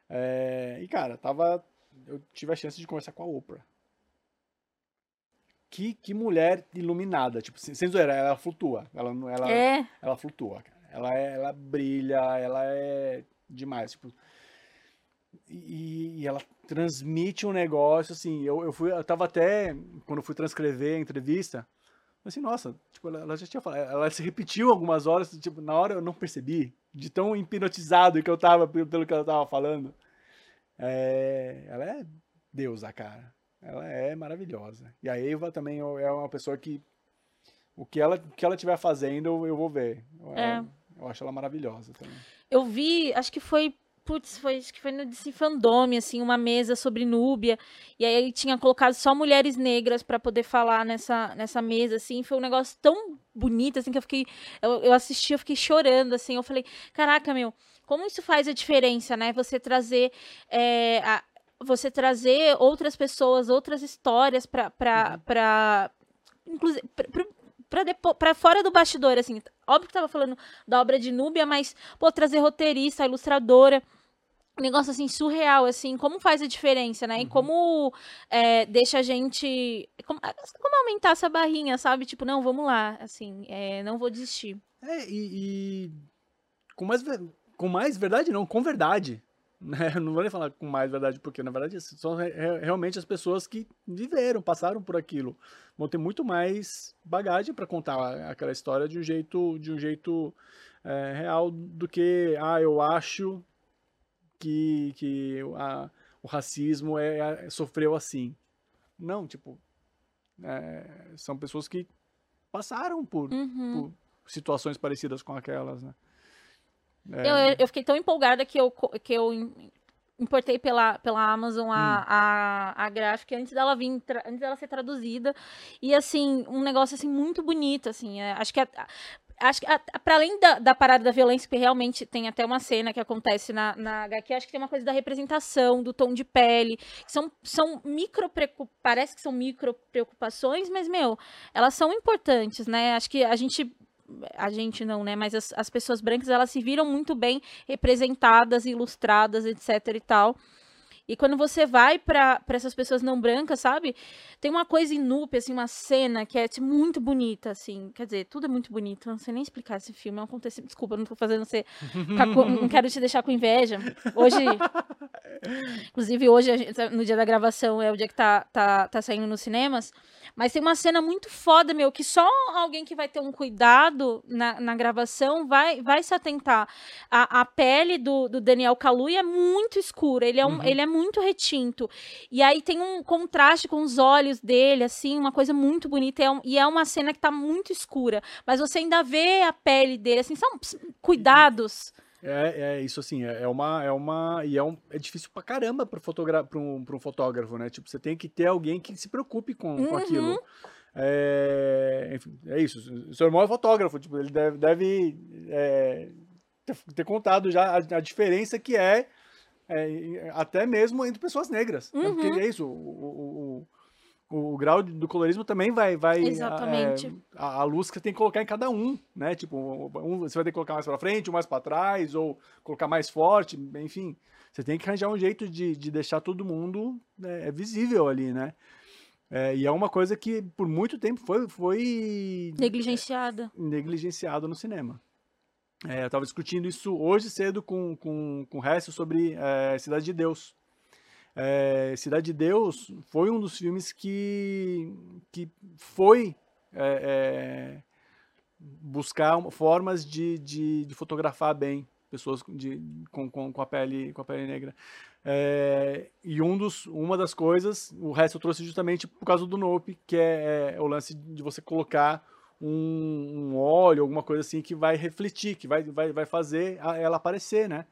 é, e, cara, tava. Eu tive a chance de conversar com a Oprah. Que, que mulher iluminada. Tipo, sem, sem zoeira, ela flutua. Ela, não- ela, É. ela flutua, cara. Ela, é, ela brilha, ela é demais. Tipo, e, e ela transmite um negócio, assim, eu, eu fui, eu tava até, quando eu fui transcrever a entrevista, assim, nossa, tipo, ela, ela já tinha falado, ela se repetiu algumas horas, tipo, na hora eu não percebi, de tão hipnotizado que eu tava pelo, que ela tava falando. É, ela é deusa, cara. Ela é maravilhosa. E a Eva também é uma pessoa que o que ela, o que ela estiver fazendo, eu, eu vou ver. Eu, É. eu acho ela maravilhosa também. Eu vi, acho que foi. Putz, foi, acho que foi no DC Fandome, assim, uma mesa sobre Núbia. E aí ele tinha colocado só mulheres negras pra poder falar nessa, nessa mesa, assim. Foi um negócio tão bonito, assim, que eu fiquei. Eu, eu assisti, eu fiquei chorando, assim. Eu falei, caraca, meu, como isso faz a diferença, né? Você trazer. é, a- você trazer outras pessoas, outras histórias pra. pra, pra inclusive. Pra fora do bastidor, assim. Óbvio que tava falando da obra de Núbia, mas, pô, trazer roteirista, ilustradora. Um negócio assim surreal, assim, como faz a diferença, né? E como é, deixa a gente. Como, como aumentar essa barrinha, sabe? Tipo, não, vamos lá, assim, é, não vou desistir. É, e, e com mais com mais verdade não, com verdade. Né? Não vou nem falar com mais verdade, porque na verdade são re- re- realmente as pessoas que viveram, passaram por aquilo. Vão ter muito mais bagagem para contar aquela história de um jeito, de um jeito é, real do que, ah, eu acho que, que a- o racismo é, é- sofreu assim. Não, tipo, é, são pessoas que passaram por, Uhum. por situações parecidas com aquelas, né? É, Eu, eu fiquei tão empolgada que eu, que eu im- importei pela, pela Amazon a, a, a gráfica antes dela vir, antes dela ser traduzida. E assim, um negócio assim muito bonito, assim. é, acho que a- Acho que, para além da, da parada da violência, porque realmente tem até uma cena que acontece na, na HQ, acho que tem uma coisa da representação, do tom de pele, que são, são micro parece que são micro preocupações, mas, meu, elas são importantes, né? Acho que a gente a gente não, né? Mas as, as pessoas brancas, elas se viram muito bem representadas, ilustradas, etc e tal. E quando você vai pra essas pessoas não brancas, sabe? Tem uma coisa em Noop, assim, uma cena que é tipo, muito bonita, assim. Quer dizer, tudo é muito bonito. eu Não sei nem explicar esse filme. É um acontecimento. Desculpa, não tô fazendo você. não quero te deixar com inveja. Hoje, Inclusive, hoje, gente- no dia da gravação, é o dia que tá, tá, tá saindo nos cinemas. Mas tem uma cena muito foda, meu, que só alguém que vai ter um cuidado na, na gravação vai, vai se atentar. A, a pele do, do Daniel Kaluuya é muito escura, ele é, um, Uhum. ele é muito retinto. E aí tem um contraste com os olhos dele, assim, uma coisa muito bonita. E é, um- e é uma cena que tá muito escura. Mas você ainda vê a pele dele, assim, são cuidados. É, é isso assim, é é uma, é uma, e é, um, é difícil pra caramba para fotogra pra um, pra um fotógrafo, né? Tipo, você tem que ter alguém que se preocupe com, com Uhum. aquilo. É, enfim, é isso. O seu irmão é fotógrafo, tipo, ele deve, deve é, ter, ter contado já a, a diferença que é, é, até mesmo entre pessoas negras. né? Porque Uhum. é isso, o, o, o, o grau do colorismo também vai, vai Exatamente. é, a, a luz que você tem que colocar em cada um, né? Tipo, um, você vai ter que colocar mais pra frente, um mais pra trás, ou colocar mais forte, enfim. Você tem que arranjar um jeito de, de deixar todo mundo né, visível ali, né? É, e é uma coisa que por muito tempo foi, foi Negligenciada. negligenciado no cinema. É, eu estava discutindo isso hoje cedo com, com, com o Hessel sobre é, Cidade de Deus. É, Cidade de Deus foi um dos filmes que, que foi é, é, buscar formas de, de, de fotografar bem pessoas de, com, com, com a pele com a pele negra. É, e um dos, uma das coisas, o eu trouxe justamente por causa do Nope, que é o lance de você colocar um, um óleo, alguma coisa assim que vai refletir, que vai, vai, vai fazer ela aparecer, né?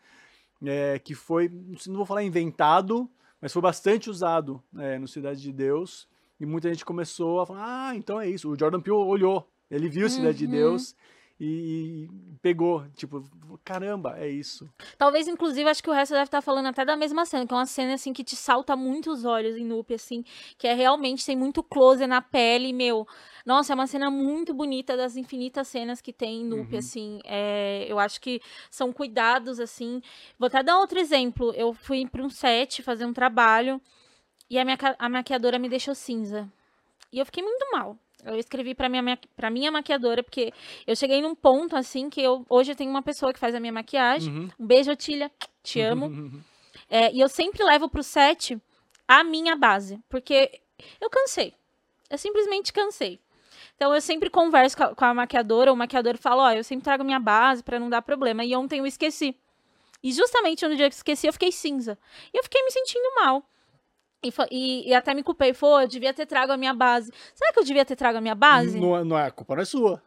É, que foi, não vou falar inventado, mas foi bastante usado é, no Cidade de Deus. E muita gente começou a falar: ah, então é isso. O Jordan Peele olhou, ele viu Cidade de Uhum. Deus e, pegou. Tipo, caramba, é isso. Talvez, inclusive, acho que o resto deve estar falando até da mesma cena, que é uma cena, assim, que te salta muito os olhos em Nope, assim, que é realmente, tem muito close na pele, meu. Nossa, é uma cena muito bonita das infinitas cenas que tem em Nope, Uhum. assim. É, eu acho que são cuidados, assim. Vou até dar outro exemplo. Eu fui para um set fazer um trabalho e a minha, a maquiadora me deixou cinza. E eu fiquei muito mal. Eu escrevi pra minha, pra minha maquiadora, porque eu cheguei num ponto, assim, que eu, hoje eu tenho uma pessoa que faz a minha maquiagem. Uhum. Um beijo, Otília. Te amo. É, e eu sempre levo pro set a minha base, porque eu cansei. Eu simplesmente cansei. Então eu sempre converso com a, com a maquiadora, o maquiador fala, ó, eu sempre trago minha base pra não dar problema. E ontem eu esqueci. E justamente no dia que eu esqueci, eu fiquei cinza. E eu fiquei me sentindo mal. E, e- e até me culpei, pô, eu devia ter trago a minha base. Será que eu devia ter trago a minha base? Não, é- não é, a culpa não é sua.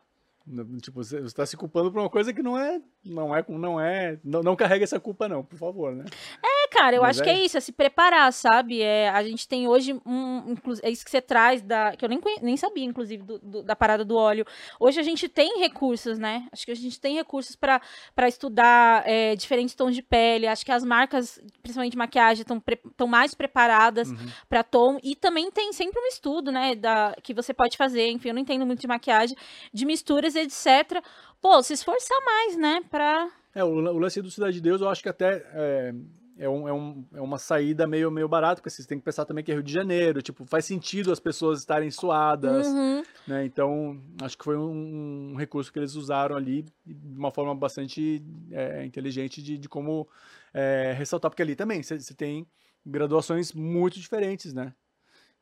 Tipo, você está se culpando por uma coisa que não é, não é, não é, não, não carrega essa culpa não, por favor, né? É, cara, eu Mas acho é que é isso, é se preparar, sabe? É, a gente tem hoje um. É isso que você traz, da, que eu nem, nem sabia, inclusive, do- do- da parada do óleo. Hoje a gente tem recursos, né? Acho que a gente tem recursos para estudar é, diferentes tons de pele. Acho que as marcas, principalmente de maquiagem, estão mais preparadas Uhum. para tom. E também tem sempre um estudo, né? Da, que você pode fazer. Enfim, eu não entendo muito de maquiagem, de misturas, etc. Pô, se esforçar mais, né? Pra. É, o, o lance do Cidade de Deus, eu acho que até é, é, um, é, um- é uma saída meio, meio barata, porque vocês têm que pensar também que é Rio de Janeiro, tipo, faz sentido as pessoas estarem suadas, Uhum. né? Então, acho que foi um, um recurso que eles usaram ali de uma forma bastante é, inteligente de, de como é, ressaltar, porque ali também você tem graduações muito diferentes, né?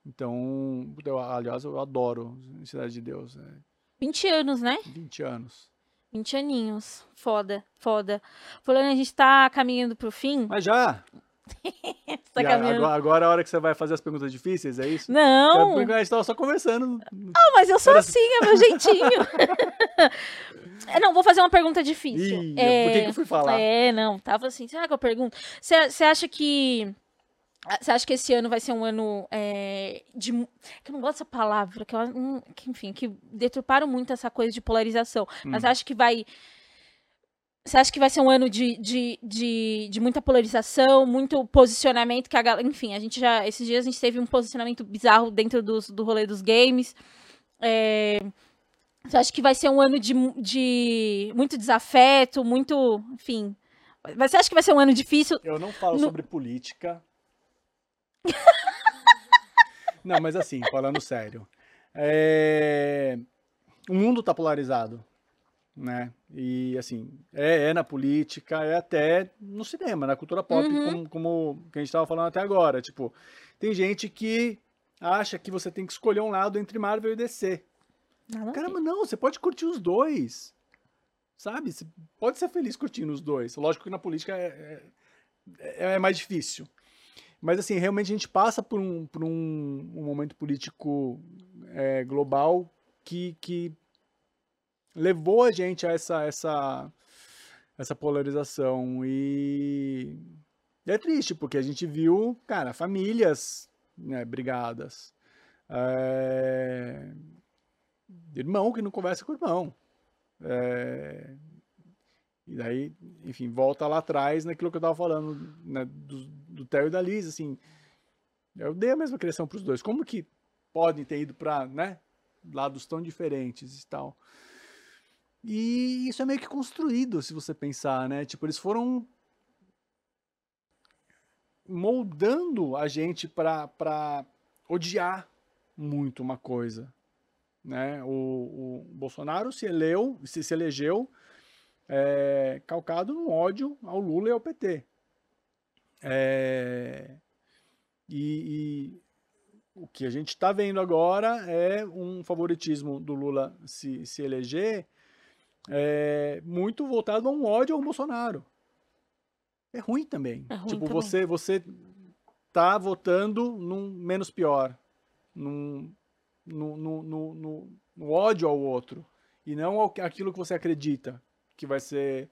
Então, eu, aliás, eu adoro Cidade de Deus, é, 20 anos, né? 20 anos. 20 aninhos. Foda, foda. Falando, a gente tá caminhando pro fim. Mas já! Tá caminhando. agora, agora é a hora que você vai fazer as perguntas difíceis, é isso? Não, Porque A gente tava só conversando. não, mas eu sou Parece- assim, é meu jeitinho. É, não, vou fazer uma pergunta difícil. Ih, é, por que, que eu fui falar? É, não, tava assim, será que eu pergunto? Você acha que. Você acha que esse ano vai ser um ano é, de. Que eu não gosto dessa palavra, que, eu, hum, que, enfim, que deturparam muito essa coisa de polarização. Mas Hum. acha que vai. Você acha que vai ser um ano de, de, de, de muita polarização, muito posicionamento, que a galera. Enfim, a gente já. Esses dias a gente teve um posicionamento bizarro dentro dos, do rolê dos games. É, você acha que vai ser um ano de, de muito desafeto, muito. Enfim. Você acha que vai ser um ano difícil? Eu não falo No- sobre política. Não, mas assim, falando sério. É... O mundo tá polarizado. né? E assim, é, é na política, é até no cinema, na cultura pop, Uhum. como, como que a gente estava falando até agora. Tipo, tem gente que acha que você tem que escolher um lado entre Marvel e DC. Nada. Caramba, não, você pode curtir os dois. Sabe? Você pode ser feliz curtindo os dois. Lógico que na política é, é, é mais difícil. Mas assim, realmente a gente passa por um, por um, um momento político é, global que, que levou a gente a essa, essa, essa polarização. E é triste, porque a gente viu, cara, famílias né, brigadas. É, Irmão que não conversa com o irmão. É, E daí, enfim, volta lá atrás naquilo que eu tava falando, né, do, do Theo e da Liz, assim. Eu dei a mesma criação pros dois. Como que podem ter ido pra, né, lados tão diferentes e tal? E isso é meio que construído, se você pensar, né? Tipo, eles foram moldando a gente pra odiar muito uma coisa, né? O, o Bolsonaro se eleu, se, se elegeu é, calcado no ódio ao Lula e ao PT. É, e, e o que a gente está vendo agora é um favoritismo do Lula se, se eleger é, muito voltado a um ódio ao Bolsonaro. É ruim também. É ruim tipo, também. você você tá votando num menos pior, num, no, no, no, no- ódio ao outro e não ao, aquilo que você acredita que vai ser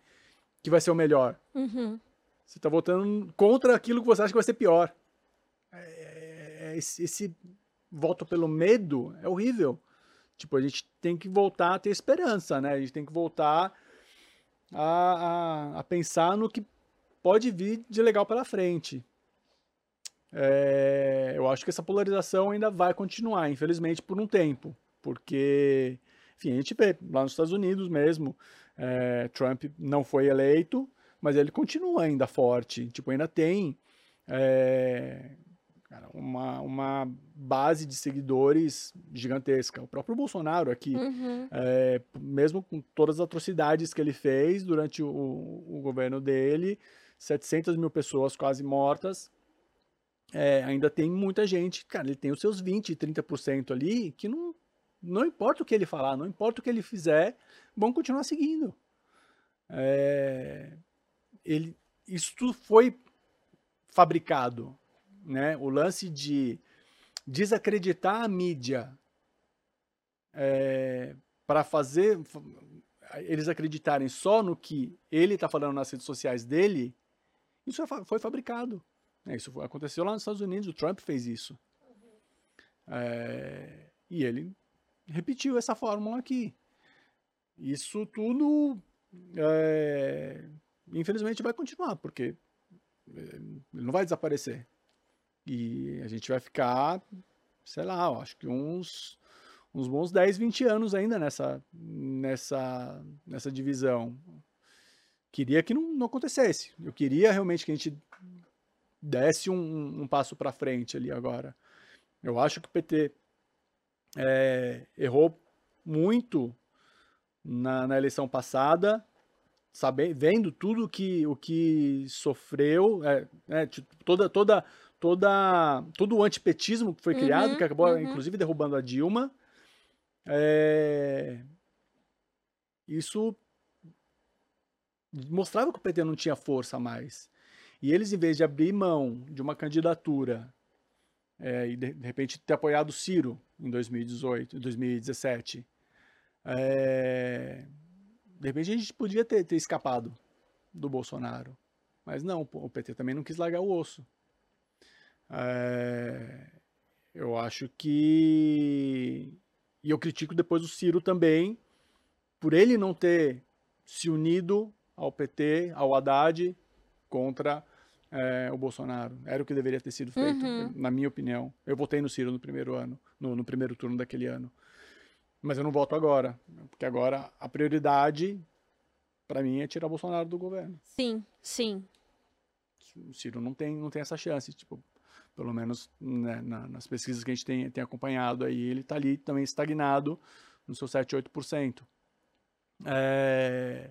que vai ser o melhor. Uhum. Você está votando contra aquilo que você acha que vai ser pior. É- é- esse, esse voto pelo medo é horrível. Tipo, a gente tem que voltar a ter esperança, né? A gente tem que voltar a, a, a pensar no que pode vir de legal pela frente. É, eu acho que essa polarização ainda vai continuar, infelizmente, por um tempo. Porque, enfim, a gente vê lá nos Estados Unidos mesmo, é, Trump não foi eleito, mas ele continua ainda forte. Tipo, ainda tem é, uma, uma base de seguidores gigantesca. O próprio Bolsonaro aqui, Uhum. é, mesmo com todas as atrocidades que ele fez durante o, o governo dele, 700 mil pessoas quase mortas, é, ainda tem muita gente, cara, ele tem os seus 20, 30% ali que não, não importa o que ele falar, não importa o que ele fizer, vão continuar seguindo. É, ele, isso foi fabricado, né? O lance de desacreditar a mídia para fazer fa- eles acreditarem só no que ele está falando nas redes sociais dele, isso é foi fabricado. né? Isso aconteceu lá nos Estados Unidos, o Trump fez isso. É, e ele repetiu essa fórmula aqui. Isso tudo, é, infelizmente, vai continuar, porque é, não vai desaparecer. E a gente vai ficar, sei lá, acho que uns, uns bons 10, 20 anos ainda nessa, nessa, nessa divisão. Queria que não, não acontecesse. Eu queria realmente que a gente desse um, um passo para frente ali agora. Eu acho que o PT é, errou muito na, na eleição passada, sabe, vendo tudo que, o que sofreu, é, é, toda, toda, toda, todo o antipetismo que foi Uhum, criado, que acabou uhum. inclusive derrubando a Dilma. É, isso mostrava que o PT não tinha força mais. E eles, em vez de abrir mão de uma candidatura é, e de, de repente ter apoiado o Ciro em 2018, 2017, é, de repente a gente podia ter, ter escapado do Bolsonaro. Mas não, o PT também não quis largar o osso. É, eu acho que. E eu critico depois o Ciro também, por ele não ter se unido ao PT, ao Haddad, contra é, o Bolsonaro. Era o que deveria ter sido feito, Uhum. na minha opinião. Eu votei no Ciro no primeiro ano, no, no primeiro turno daquele ano. Mas eu não voto agora, porque agora a prioridade, para mim, é tirar o Bolsonaro do governo. Sim, sim. O Ciro não tem, não tem essa chance, tipo, pelo menos né, na- nas pesquisas que a gente tem, tem acompanhado aí, ele está ali também estagnado no seu 7, 8%. É,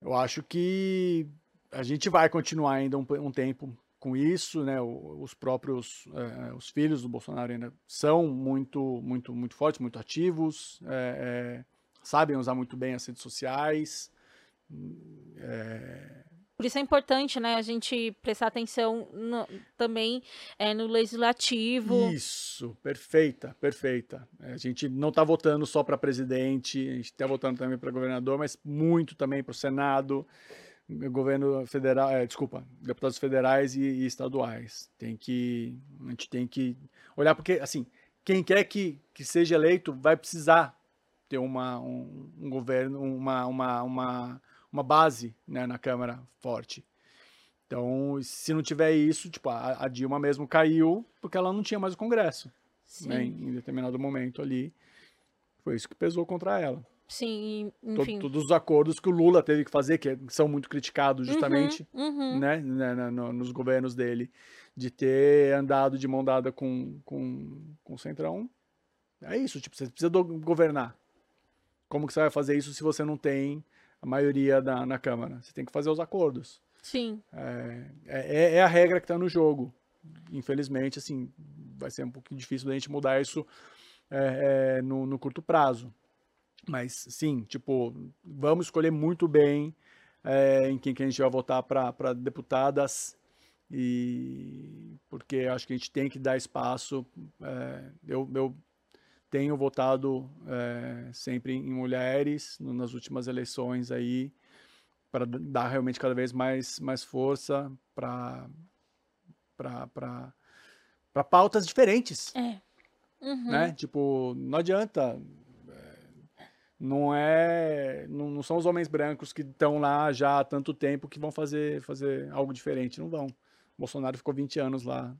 eu acho que a gente vai continuar ainda um, um tempo com isso, né? Os próprios é, os filhos do Bolsonaro ainda são muito muito muito fortes, muito ativos, é, é, sabem usar muito bem as redes sociais. É, por isso é importante, né, a gente prestar atenção no, também é, no legislativo. Isso, perfeita, perfeita. A gente não está votando só para presidente, a gente está votando também para governador, mas muito também para o Senado, governo federal, é, desculpa, deputados federais e, e, estaduais. Tem que, a gente tem que olhar porque, assim, quem quer que, que seja eleito vai precisar ter uma, um, um governo, uma, uma, uma uma base né, na Câmara forte. Então, se não tiver isso, tipo, a, a Dilma mesmo caiu porque ela não tinha mais o Congresso, né, em, determinado momento ali. Foi isso que pesou contra ela. Sim, enfim. Todos os acordos que o Lula teve que fazer, que são muito criticados justamente uhum, uhum. Né, né, né nos governos dele, de ter andado de mão dada com, com, com o Centrão. É isso, tipo, você precisa governar. Como que você vai fazer isso se você não tem a maioria da, na Câmara. Você tem que fazer os acordos. Sim. É, é, é a regra que está no jogo. Infelizmente, assim, vai ser um pouquinho difícil da gente mudar isso é, é, no, no, curto prazo. Mas, sim, tipo, vamos escolher muito bem é, em quem que a gente vai votar para deputadas e porque acho que a gente tem que dar espaço. É, eu, eu tenho votado é, sempre em mulheres no, nas últimas eleições aí para dar realmente cada vez mais, mais força para para pautas diferentes. É. Uhum. Né? Tipo, não adianta. Não é. Não, não são os homens brancos que estão lá já há tanto tempo que vão fazer, fazer algo diferente. Não vão. O Bolsonaro ficou 20 anos lá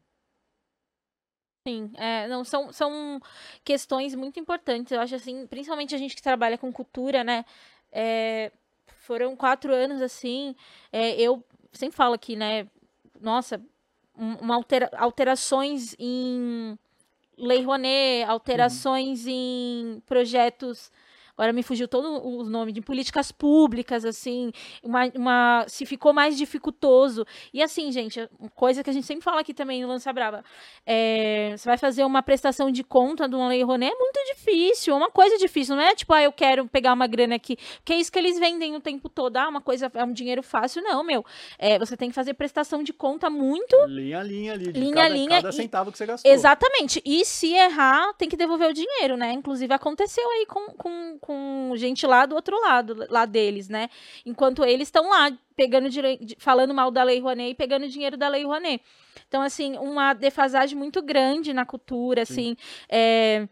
Sim, é, não, são, são questões muito importantes. Eu acho assim, principalmente a gente que trabalha com cultura, né? É, foram quatro anos assim. É, eu sempre falo aqui, né? Nossa, uma altera, alterações em Lei Rouanet, alterações uhum. em projetos agora me fugiu todo o nome, de políticas públicas, assim, uma, uma, se ficou mais dificultoso. E assim, gente, coisa que a gente sempre fala aqui também no Lança Brava, é, você vai fazer uma prestação de conta de uma lei Rouanet, é muito difícil, é uma coisa difícil, não é tipo, ah, eu quero pegar uma grana aqui, porque é isso que eles vendem o tempo todo, ah, uma coisa, é um dinheiro fácil, não, meu, é, você tem que fazer prestação de conta muito... Linha a linha ali, de linha cada, linha, cada centavo que você gastou. Exatamente, e se errar, tem que devolver o dinheiro, né, inclusive aconteceu aí com, com com gente lá do outro lado, lá deles, né? Enquanto eles estão lá pegando falando mal da Lei Rouanet e pegando dinheiro da Lei Rouanet. Então, assim, uma defasagem muito grande na cultura, Sim. assim. É,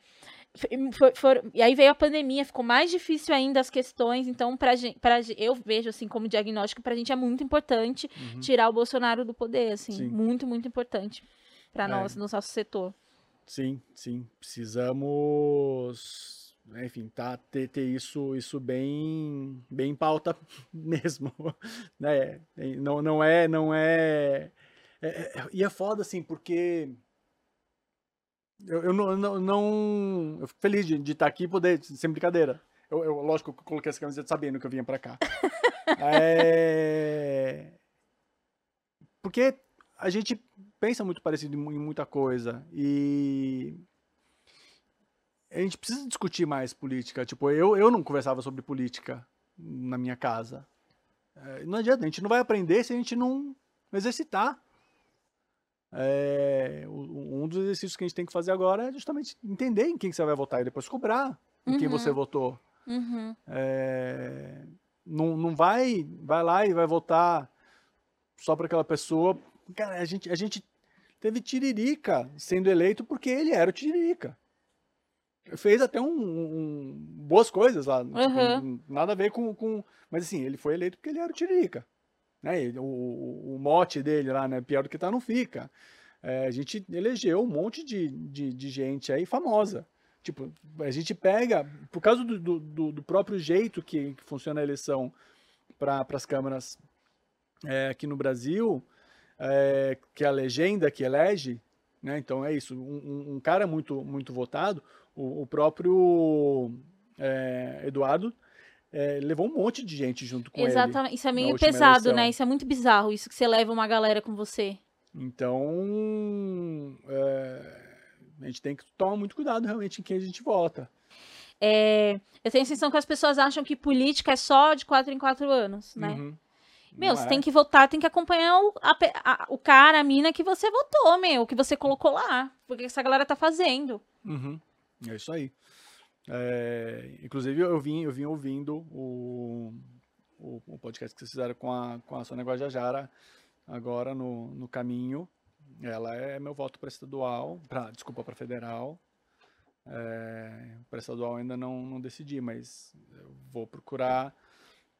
for, for, e aí veio a pandemia, ficou mais difícil ainda as questões. Então, pra, pra, eu vejo assim como diagnóstico, para a gente é muito importante uhum. tirar o Bolsonaro do poder, assim, sim. muito, muito importante para é. nós, no nosso setor. Sim, sim, precisamos enfim, tá, ter, ter isso, isso bem, bem em pauta mesmo, né? Não, não é, não é, é, é, e é foda assim, porque eu, eu não, não, não, eu fico feliz de, de estar aqui e poder, sem brincadeira. Eu, eu, lógico que eu coloquei essa camiseta sabendo que eu vinha para cá. é... Porque a gente pensa muito parecido em muita coisa e a gente precisa discutir mais política. Tipo, eu, eu não conversava sobre política na minha casa. É, não adianta, a gente não vai aprender se a gente não exercitar. É, um dos exercícios que a gente tem que fazer agora é justamente entender em quem você vai votar e depois cobrar em uhum. quem você votou. Uhum. É, não, não vai, vai lá e vai votar só para aquela pessoa. Cara, a gente, a gente teve Tiririca sendo eleito porque ele era o Tiririca fez até um, um, boas coisas lá. Uhum. Nada a ver com, com. Mas assim, ele foi eleito porque ele era o Tiririca. Né? O, o, mote dele lá, né? Pior do que tá, não fica. É, a gente elegeu um monte de, de, de, gente aí famosa. Tipo, a gente pega, por causa do, do, do próprio jeito que, que, funciona a eleição para as câmaras é, aqui no Brasil, é, que a legenda que elege, né? Então é isso, um, um cara muito, muito votado, o, o próprio é, Eduardo é, levou um monte de gente junto com ele. Exatamente. Isso é meio pesado, eleição. né? Isso é muito bizarro, isso que você leva uma galera com você. Então, é, a gente tem que tomar muito cuidado realmente em quem a gente vota. É, eu tenho a sensação que as pessoas acham que política é só de quatro em quatro anos, né? Uhum. Meu, Não você é. tem que votar, tem que acompanhar o, a a- o cara, a mina que você votou, meu, que você colocou lá. Porque essa galera tá fazendo. Uhum. É isso aí. É, inclusive, eu vim, eu vim ouvindo o, o, o podcast que vocês fizeram com a, com a Sônia Guajajara agora no, no caminho. Ela é meu voto para estadual, pra, desculpa, para federal. É, para estadual ainda não, não decidi, mas vou procurar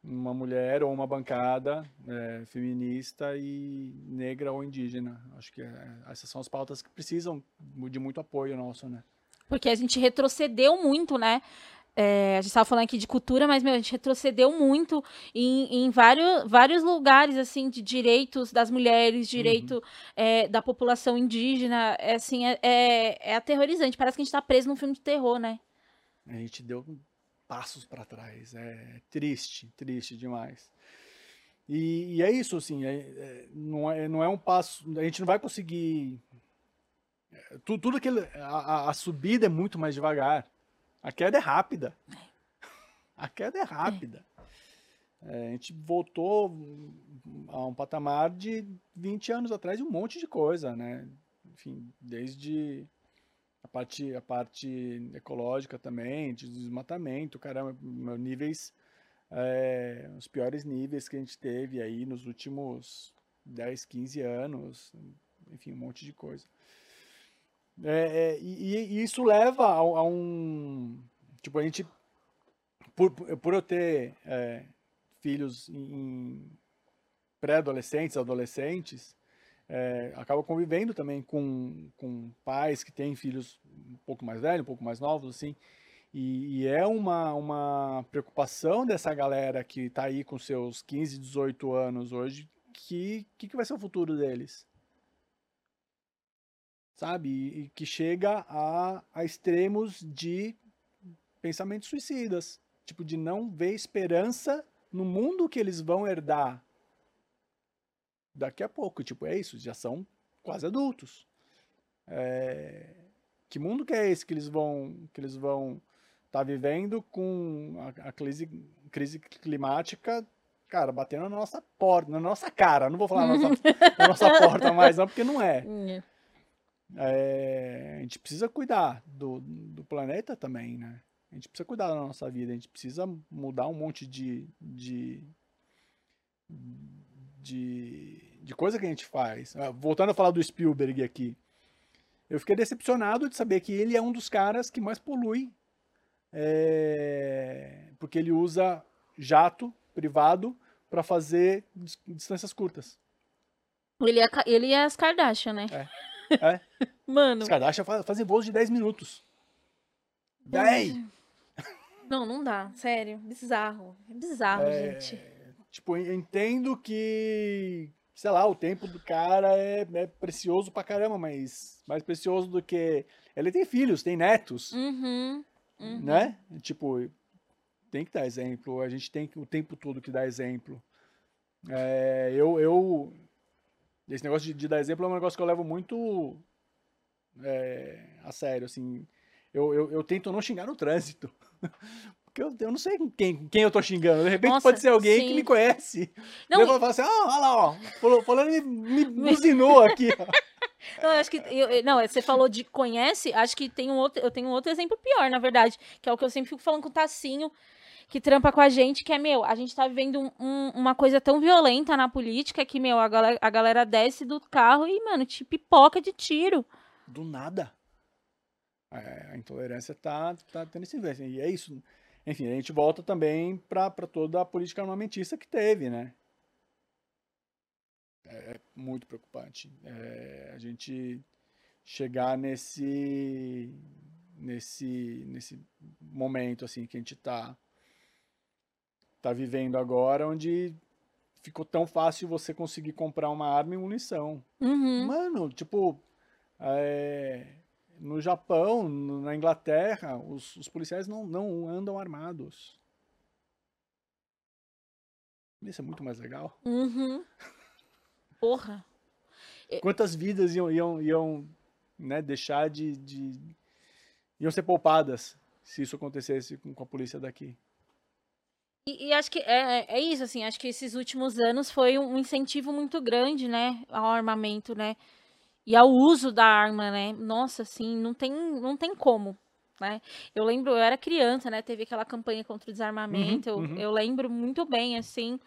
uma mulher ou uma bancada é, feminista e negra ou indígena. Acho que é, essas são as pautas que precisam de muito apoio nosso, né? Porque a gente retrocedeu muito, né? É, a gente tava falando aqui de cultura, mas, meu, a gente retrocedeu muito em, em vários, vários lugares, assim, de direitos das mulheres, direito é, da população indígena. É, assim, é, é, é aterrorizante. Parece que a gente tá preso num filme de terror, né? A gente deu passos para trás. É triste, triste demais. E, e é isso, assim, é- é- não, é, não é um passo. A gente não vai conseguir. É, tu- Tudo aquilo. A, a- a subida é muito mais devagar. A queda é rápida. A queda é rápida. É, a gente voltou a um patamar de 20 anos atrás de um monte de coisa, né? Enfim, desde a parte, a parte ecológica também, de desmatamento, caramba, níveis, é, os piores níveis que a gente teve aí nos últimos 10, 15 anos, enfim, um monte de coisa. É, é, e, e isso leva a, a um. Tipo, a gente. Por, por eu ter é, filhos em, pré-adolescentes, adolescentes, é, acaba convivendo também com, com pais que têm filhos um pouco mais velhos, um pouco mais novos, assim. E, e é uma, uma preocupação dessa galera que está aí com seus 15, 18 anos hoje, que, que, que vai ser o futuro deles? Sabe? E, que chega a, a extremos de pensamentos suicidas. Tipo, de não ver esperança no mundo que eles vão herdar daqui a pouco. Tipo, é isso, já são quase adultos. É, Que mundo que é esse que eles vão que eles vão estar vivendo com a, a crise, crise climática, cara, batendo na nossa porta, na nossa cara. Não vou falar na nossa, na nossa porta mais não, porque não é. É, a gente precisa cuidar do, do planeta também, né? A gente precisa cuidar da nossa vida, a gente precisa mudar um monte de, de, de, de coisa que a gente faz. Ah, Voltando a falar do Spielberg aqui, eu fiquei decepcionado de saber que ele é um dos caras que mais polui, é, porque ele usa jato privado para fazer dis- distâncias curtas. Ele é, ele é as Kardashian, né? É. Mano. Os Kardashian fa- fazem voos de 10 minutos. 10! Não, não dá. Sério. Bizarro. É bizarro, É, gente. Tipo, eu entendo que, sei lá, o tempo do cara é, é precioso pra caramba, mas mais precioso do que. Ele tem filhos, tem netos, Uhum. uhum. né? Tipo, tem que dar exemplo, a gente tem que o tempo todo que dar exemplo. É, eu, eu. Esse negócio de, de dar exemplo é um negócio que eu levo muito é, a sério, assim. Eu, eu, eu tento não xingar no trânsito. Porque eu, eu não sei quem, quem eu tô xingando. De repente Nossa, pode ser alguém que sim. me conhece. Não, eu vou falar assim, ah, olha lá, ó. Fulano me, me buzinou aqui, ó. Não, eu acho que. eu- não, você falou de conhece, acho que tem um outro. Eu tenho um outro exemplo pior, na verdade. Que é o que eu sempre fico falando com o Tacinho, que trampa com a gente, que é, meu, a gente tá vivendo um- um- uma coisa tão violenta na política que, meu, a galera, a galera desce do carro e, mano, te pipoca de tiro. Do nada. É, a intolerância tá, tá tendo esse vento. E é isso. Enfim, a gente volta também para toda a política armamentista que teve, né? É muito preocupante. É, a gente chegar nesse, nesse, nesse momento assim que a gente tá, tá vivendo agora, onde ficou tão fácil você conseguir comprar uma arma e munição. Uhum. Mano, tipo, é, no Japão, na Inglaterra, os, os policiais não, não andam armados. Isso é muito mais legal. Uhum. Porra. Quantas vidas iam, iam, iam né, deixar de, de. iam ser poupadas se isso acontecesse com a polícia daqui? E, e acho que é, é isso, assim, acho que esses últimos anos foi um incentivo muito grande, né, ao armamento, né, e ao uso da arma, né, nossa, assim, não tem, não tem como, né, eu lembro, eu era criança, né, teve aquela campanha contra o desarmamento, Uhum, eu, uhum. eu lembro muito bem, assim,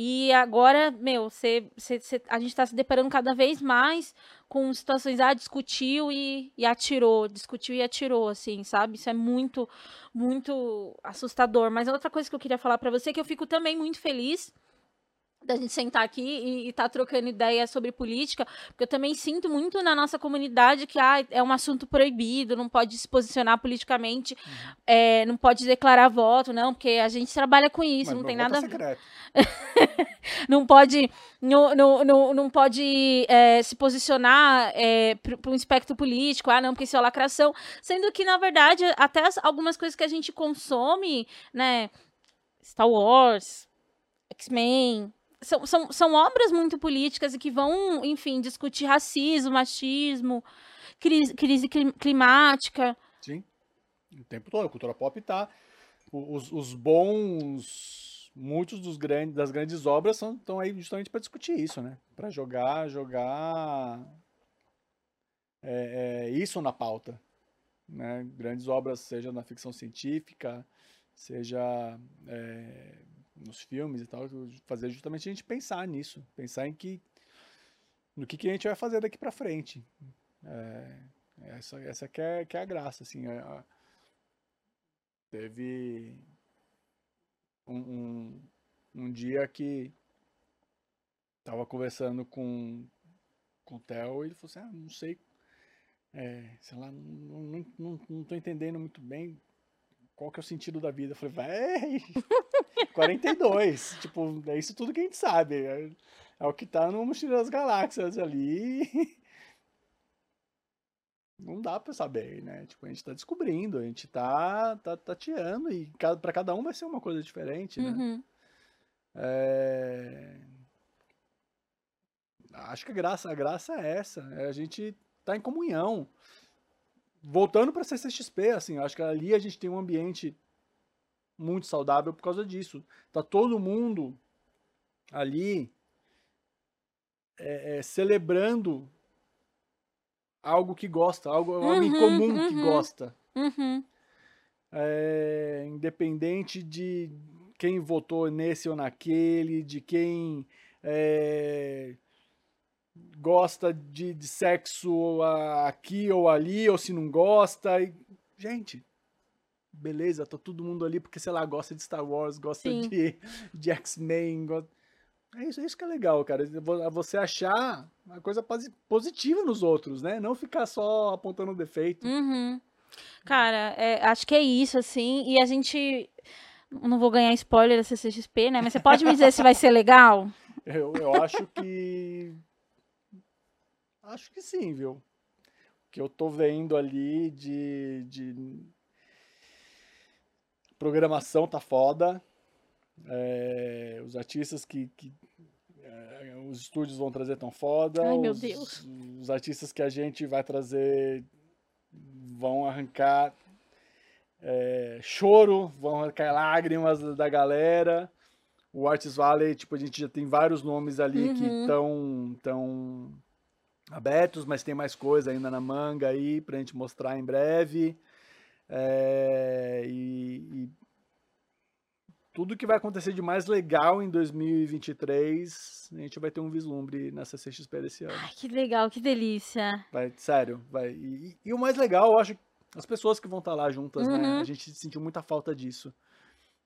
e agora, meu, cê, cê- cê- a gente está se deparando cada vez mais com situações, ah, discutiu e, e atirou, discutiu e atirou, assim, sabe? Isso é muito, muito assustador. Mas outra coisa que eu queria falar para você é que eu fico também muito feliz da gente sentar aqui e estar trocando ideia sobre política, porque eu também sinto muito na nossa comunidade que ah, é um assunto proibido, não pode se posicionar politicamente, Uhum. é, não pode declarar voto, não, porque a gente trabalha com isso, Mas não tem nada é a ver secreto. não pode não, não, não, não pode é, se posicionar para um espectro político, ah, não, porque isso é lacração, sendo que, na verdade, até as- algumas coisas que a gente consome, né, Star Wars, X-Men, são, são, são obras muito políticas e que vão, enfim, discutir racismo, machismo, crise, crise clim- climática. Sim. O tempo todo. A cultura pop tá. o- Os, os bons. Muitos dos grandes, das grandes obras estão aí justamente para discutir isso, né? Para jogar, jogar é, é, isso na pauta. Né? Grandes obras, seja na ficção científica, seja é, nos filmes e tal, fazer justamente a gente pensar nisso, pensar em que no que, que a gente vai fazer daqui para frente. É, essa, essa que é, que é a graça, assim. a- a- teve um, um, um dia que tava conversando com, com o Theo e ele falou assim, ah, não sei, é, sei lá, não, não, não, não tô entendendo muito bem qual que é o sentido da vida. Eu falei, véi, 42, tipo, é isso tudo que a gente sabe, é, é o que tá no Mochila das Galáxias ali, não dá pra saber, né? Tipo, a gente tá descobrindo, a gente tá, tá tateando e pra cada um vai ser uma coisa diferente, né? Uhum. É, Acho que a graça, a graça é essa, é a gente tá em comunhão. Voltando pra CCXP, assim, acho que ali a gente tem um ambiente muito saudável por causa disso. Tá todo mundo ali é, é, celebrando algo que gosta, algo, algo em Uhum, comum que uhum. gosta. Uhum. É, independente de quem votou nesse ou naquele, de quem é, gosta de, de sexo aqui ou ali, ou se não gosta. e- gente, beleza, tá todo mundo ali porque, sei lá, gosta de Star Wars, gosta Sim. de, de X-Men. É isso, é isso que é legal, cara. vo- Você achar uma coisa posi- positiva nos outros, né? Não ficar só apontando defeito. Uhum. Cara, é, acho que é isso, assim. E a gente. Não vou ganhar spoiler da CCXP, né? Mas você pode me dizer se vai ser legal? Eu, eu acho que. Acho que sim, viu? O que eu tô vendo ali de, de programação tá foda. É, os artistas que, que, é, os estúdios vão trazer tão foda. Ai, meu os, Deus. Os artistas que a gente vai trazer vão arrancar é, choro, vão arrancar lágrimas da- galera. O Artist Valley, tipo, a gente já tem vários nomes ali que Uhum. estão tão abertos, mas tem mais coisa ainda na manga aí pra gente mostrar em breve. É, e, e tudo que vai acontecer de mais legal em 2023, a gente vai ter um vislumbre nessa CXP desse ano. Ai, que legal, que delícia. Vai, sério, vai. E, e- e o mais legal, eu acho, as pessoas que vão estar lá juntas, né? Uhum. A gente sentiu muita falta disso.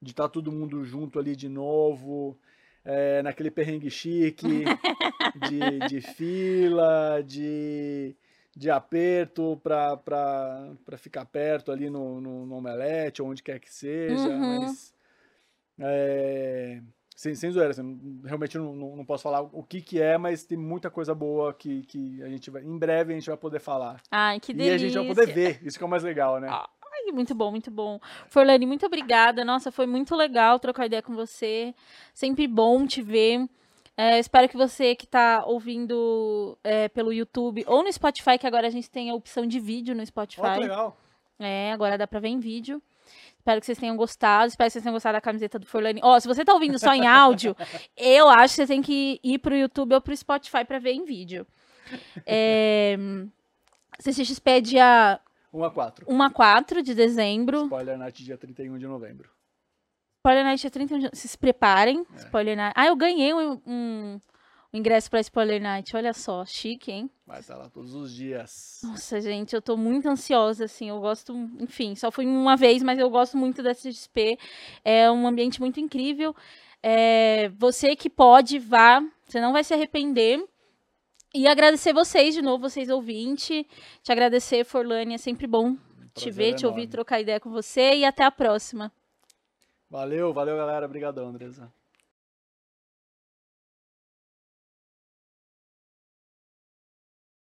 De estar todo mundo junto ali de novo, é, naquele perrengue chique, de, de fila, de, de aperto pra ficar perto ali no, no, no omelete, ou onde quer que seja, Uhum. mas. é, sem, sem zoeira, assim, realmente não, não, não posso falar o que que é, mas tem muita coisa boa que, que a gente vai, em breve a gente vai poder falar. Ai, que e delícia. a gente vai poder ver, isso que é o mais legal, né? Ah. Muito bom, muito bom. Forlane, muito obrigada. Nossa, foi muito legal trocar ideia com você. Sempre bom te ver. É, espero que você que está ouvindo é, pelo YouTube ou no Spotify, que agora a gente tem a opção de vídeo no Spotify. Que legal. É, agora dá pra ver em vídeo. Espero que vocês tenham gostado. Espero que vocês tenham gostado da camiseta do Forlane. Ó, se você tá ouvindo só em áudio, eu acho que você tem que ir pro YouTube ou pro Spotify pra ver em vídeo. É... CCXP é dia 1 a 4. 1 a 4 de dezembro. Spoiler Night dia 31 de novembro. Spoiler Night é 31 de... Se preparem. É. Spoiler Night. Ah, eu ganhei um, um, um ingresso pra Spoiler Night. Olha só, chique, hein? Vai estar lá todos os dias. Nossa, gente, eu tô muito ansiosa, assim, eu gosto, enfim, só fui uma vez, mas eu gosto muito da CXP, é um ambiente muito incrível, é, você que pode, vá, você não vai se arrepender, e agradecer vocês de novo, vocês ouvintes, te agradecer, Forlane, é sempre bom te Prazer ver, te ouvir, trocar ideia com você, e até a próxima. Valeu, valeu, galera. Obrigadão, Andresa.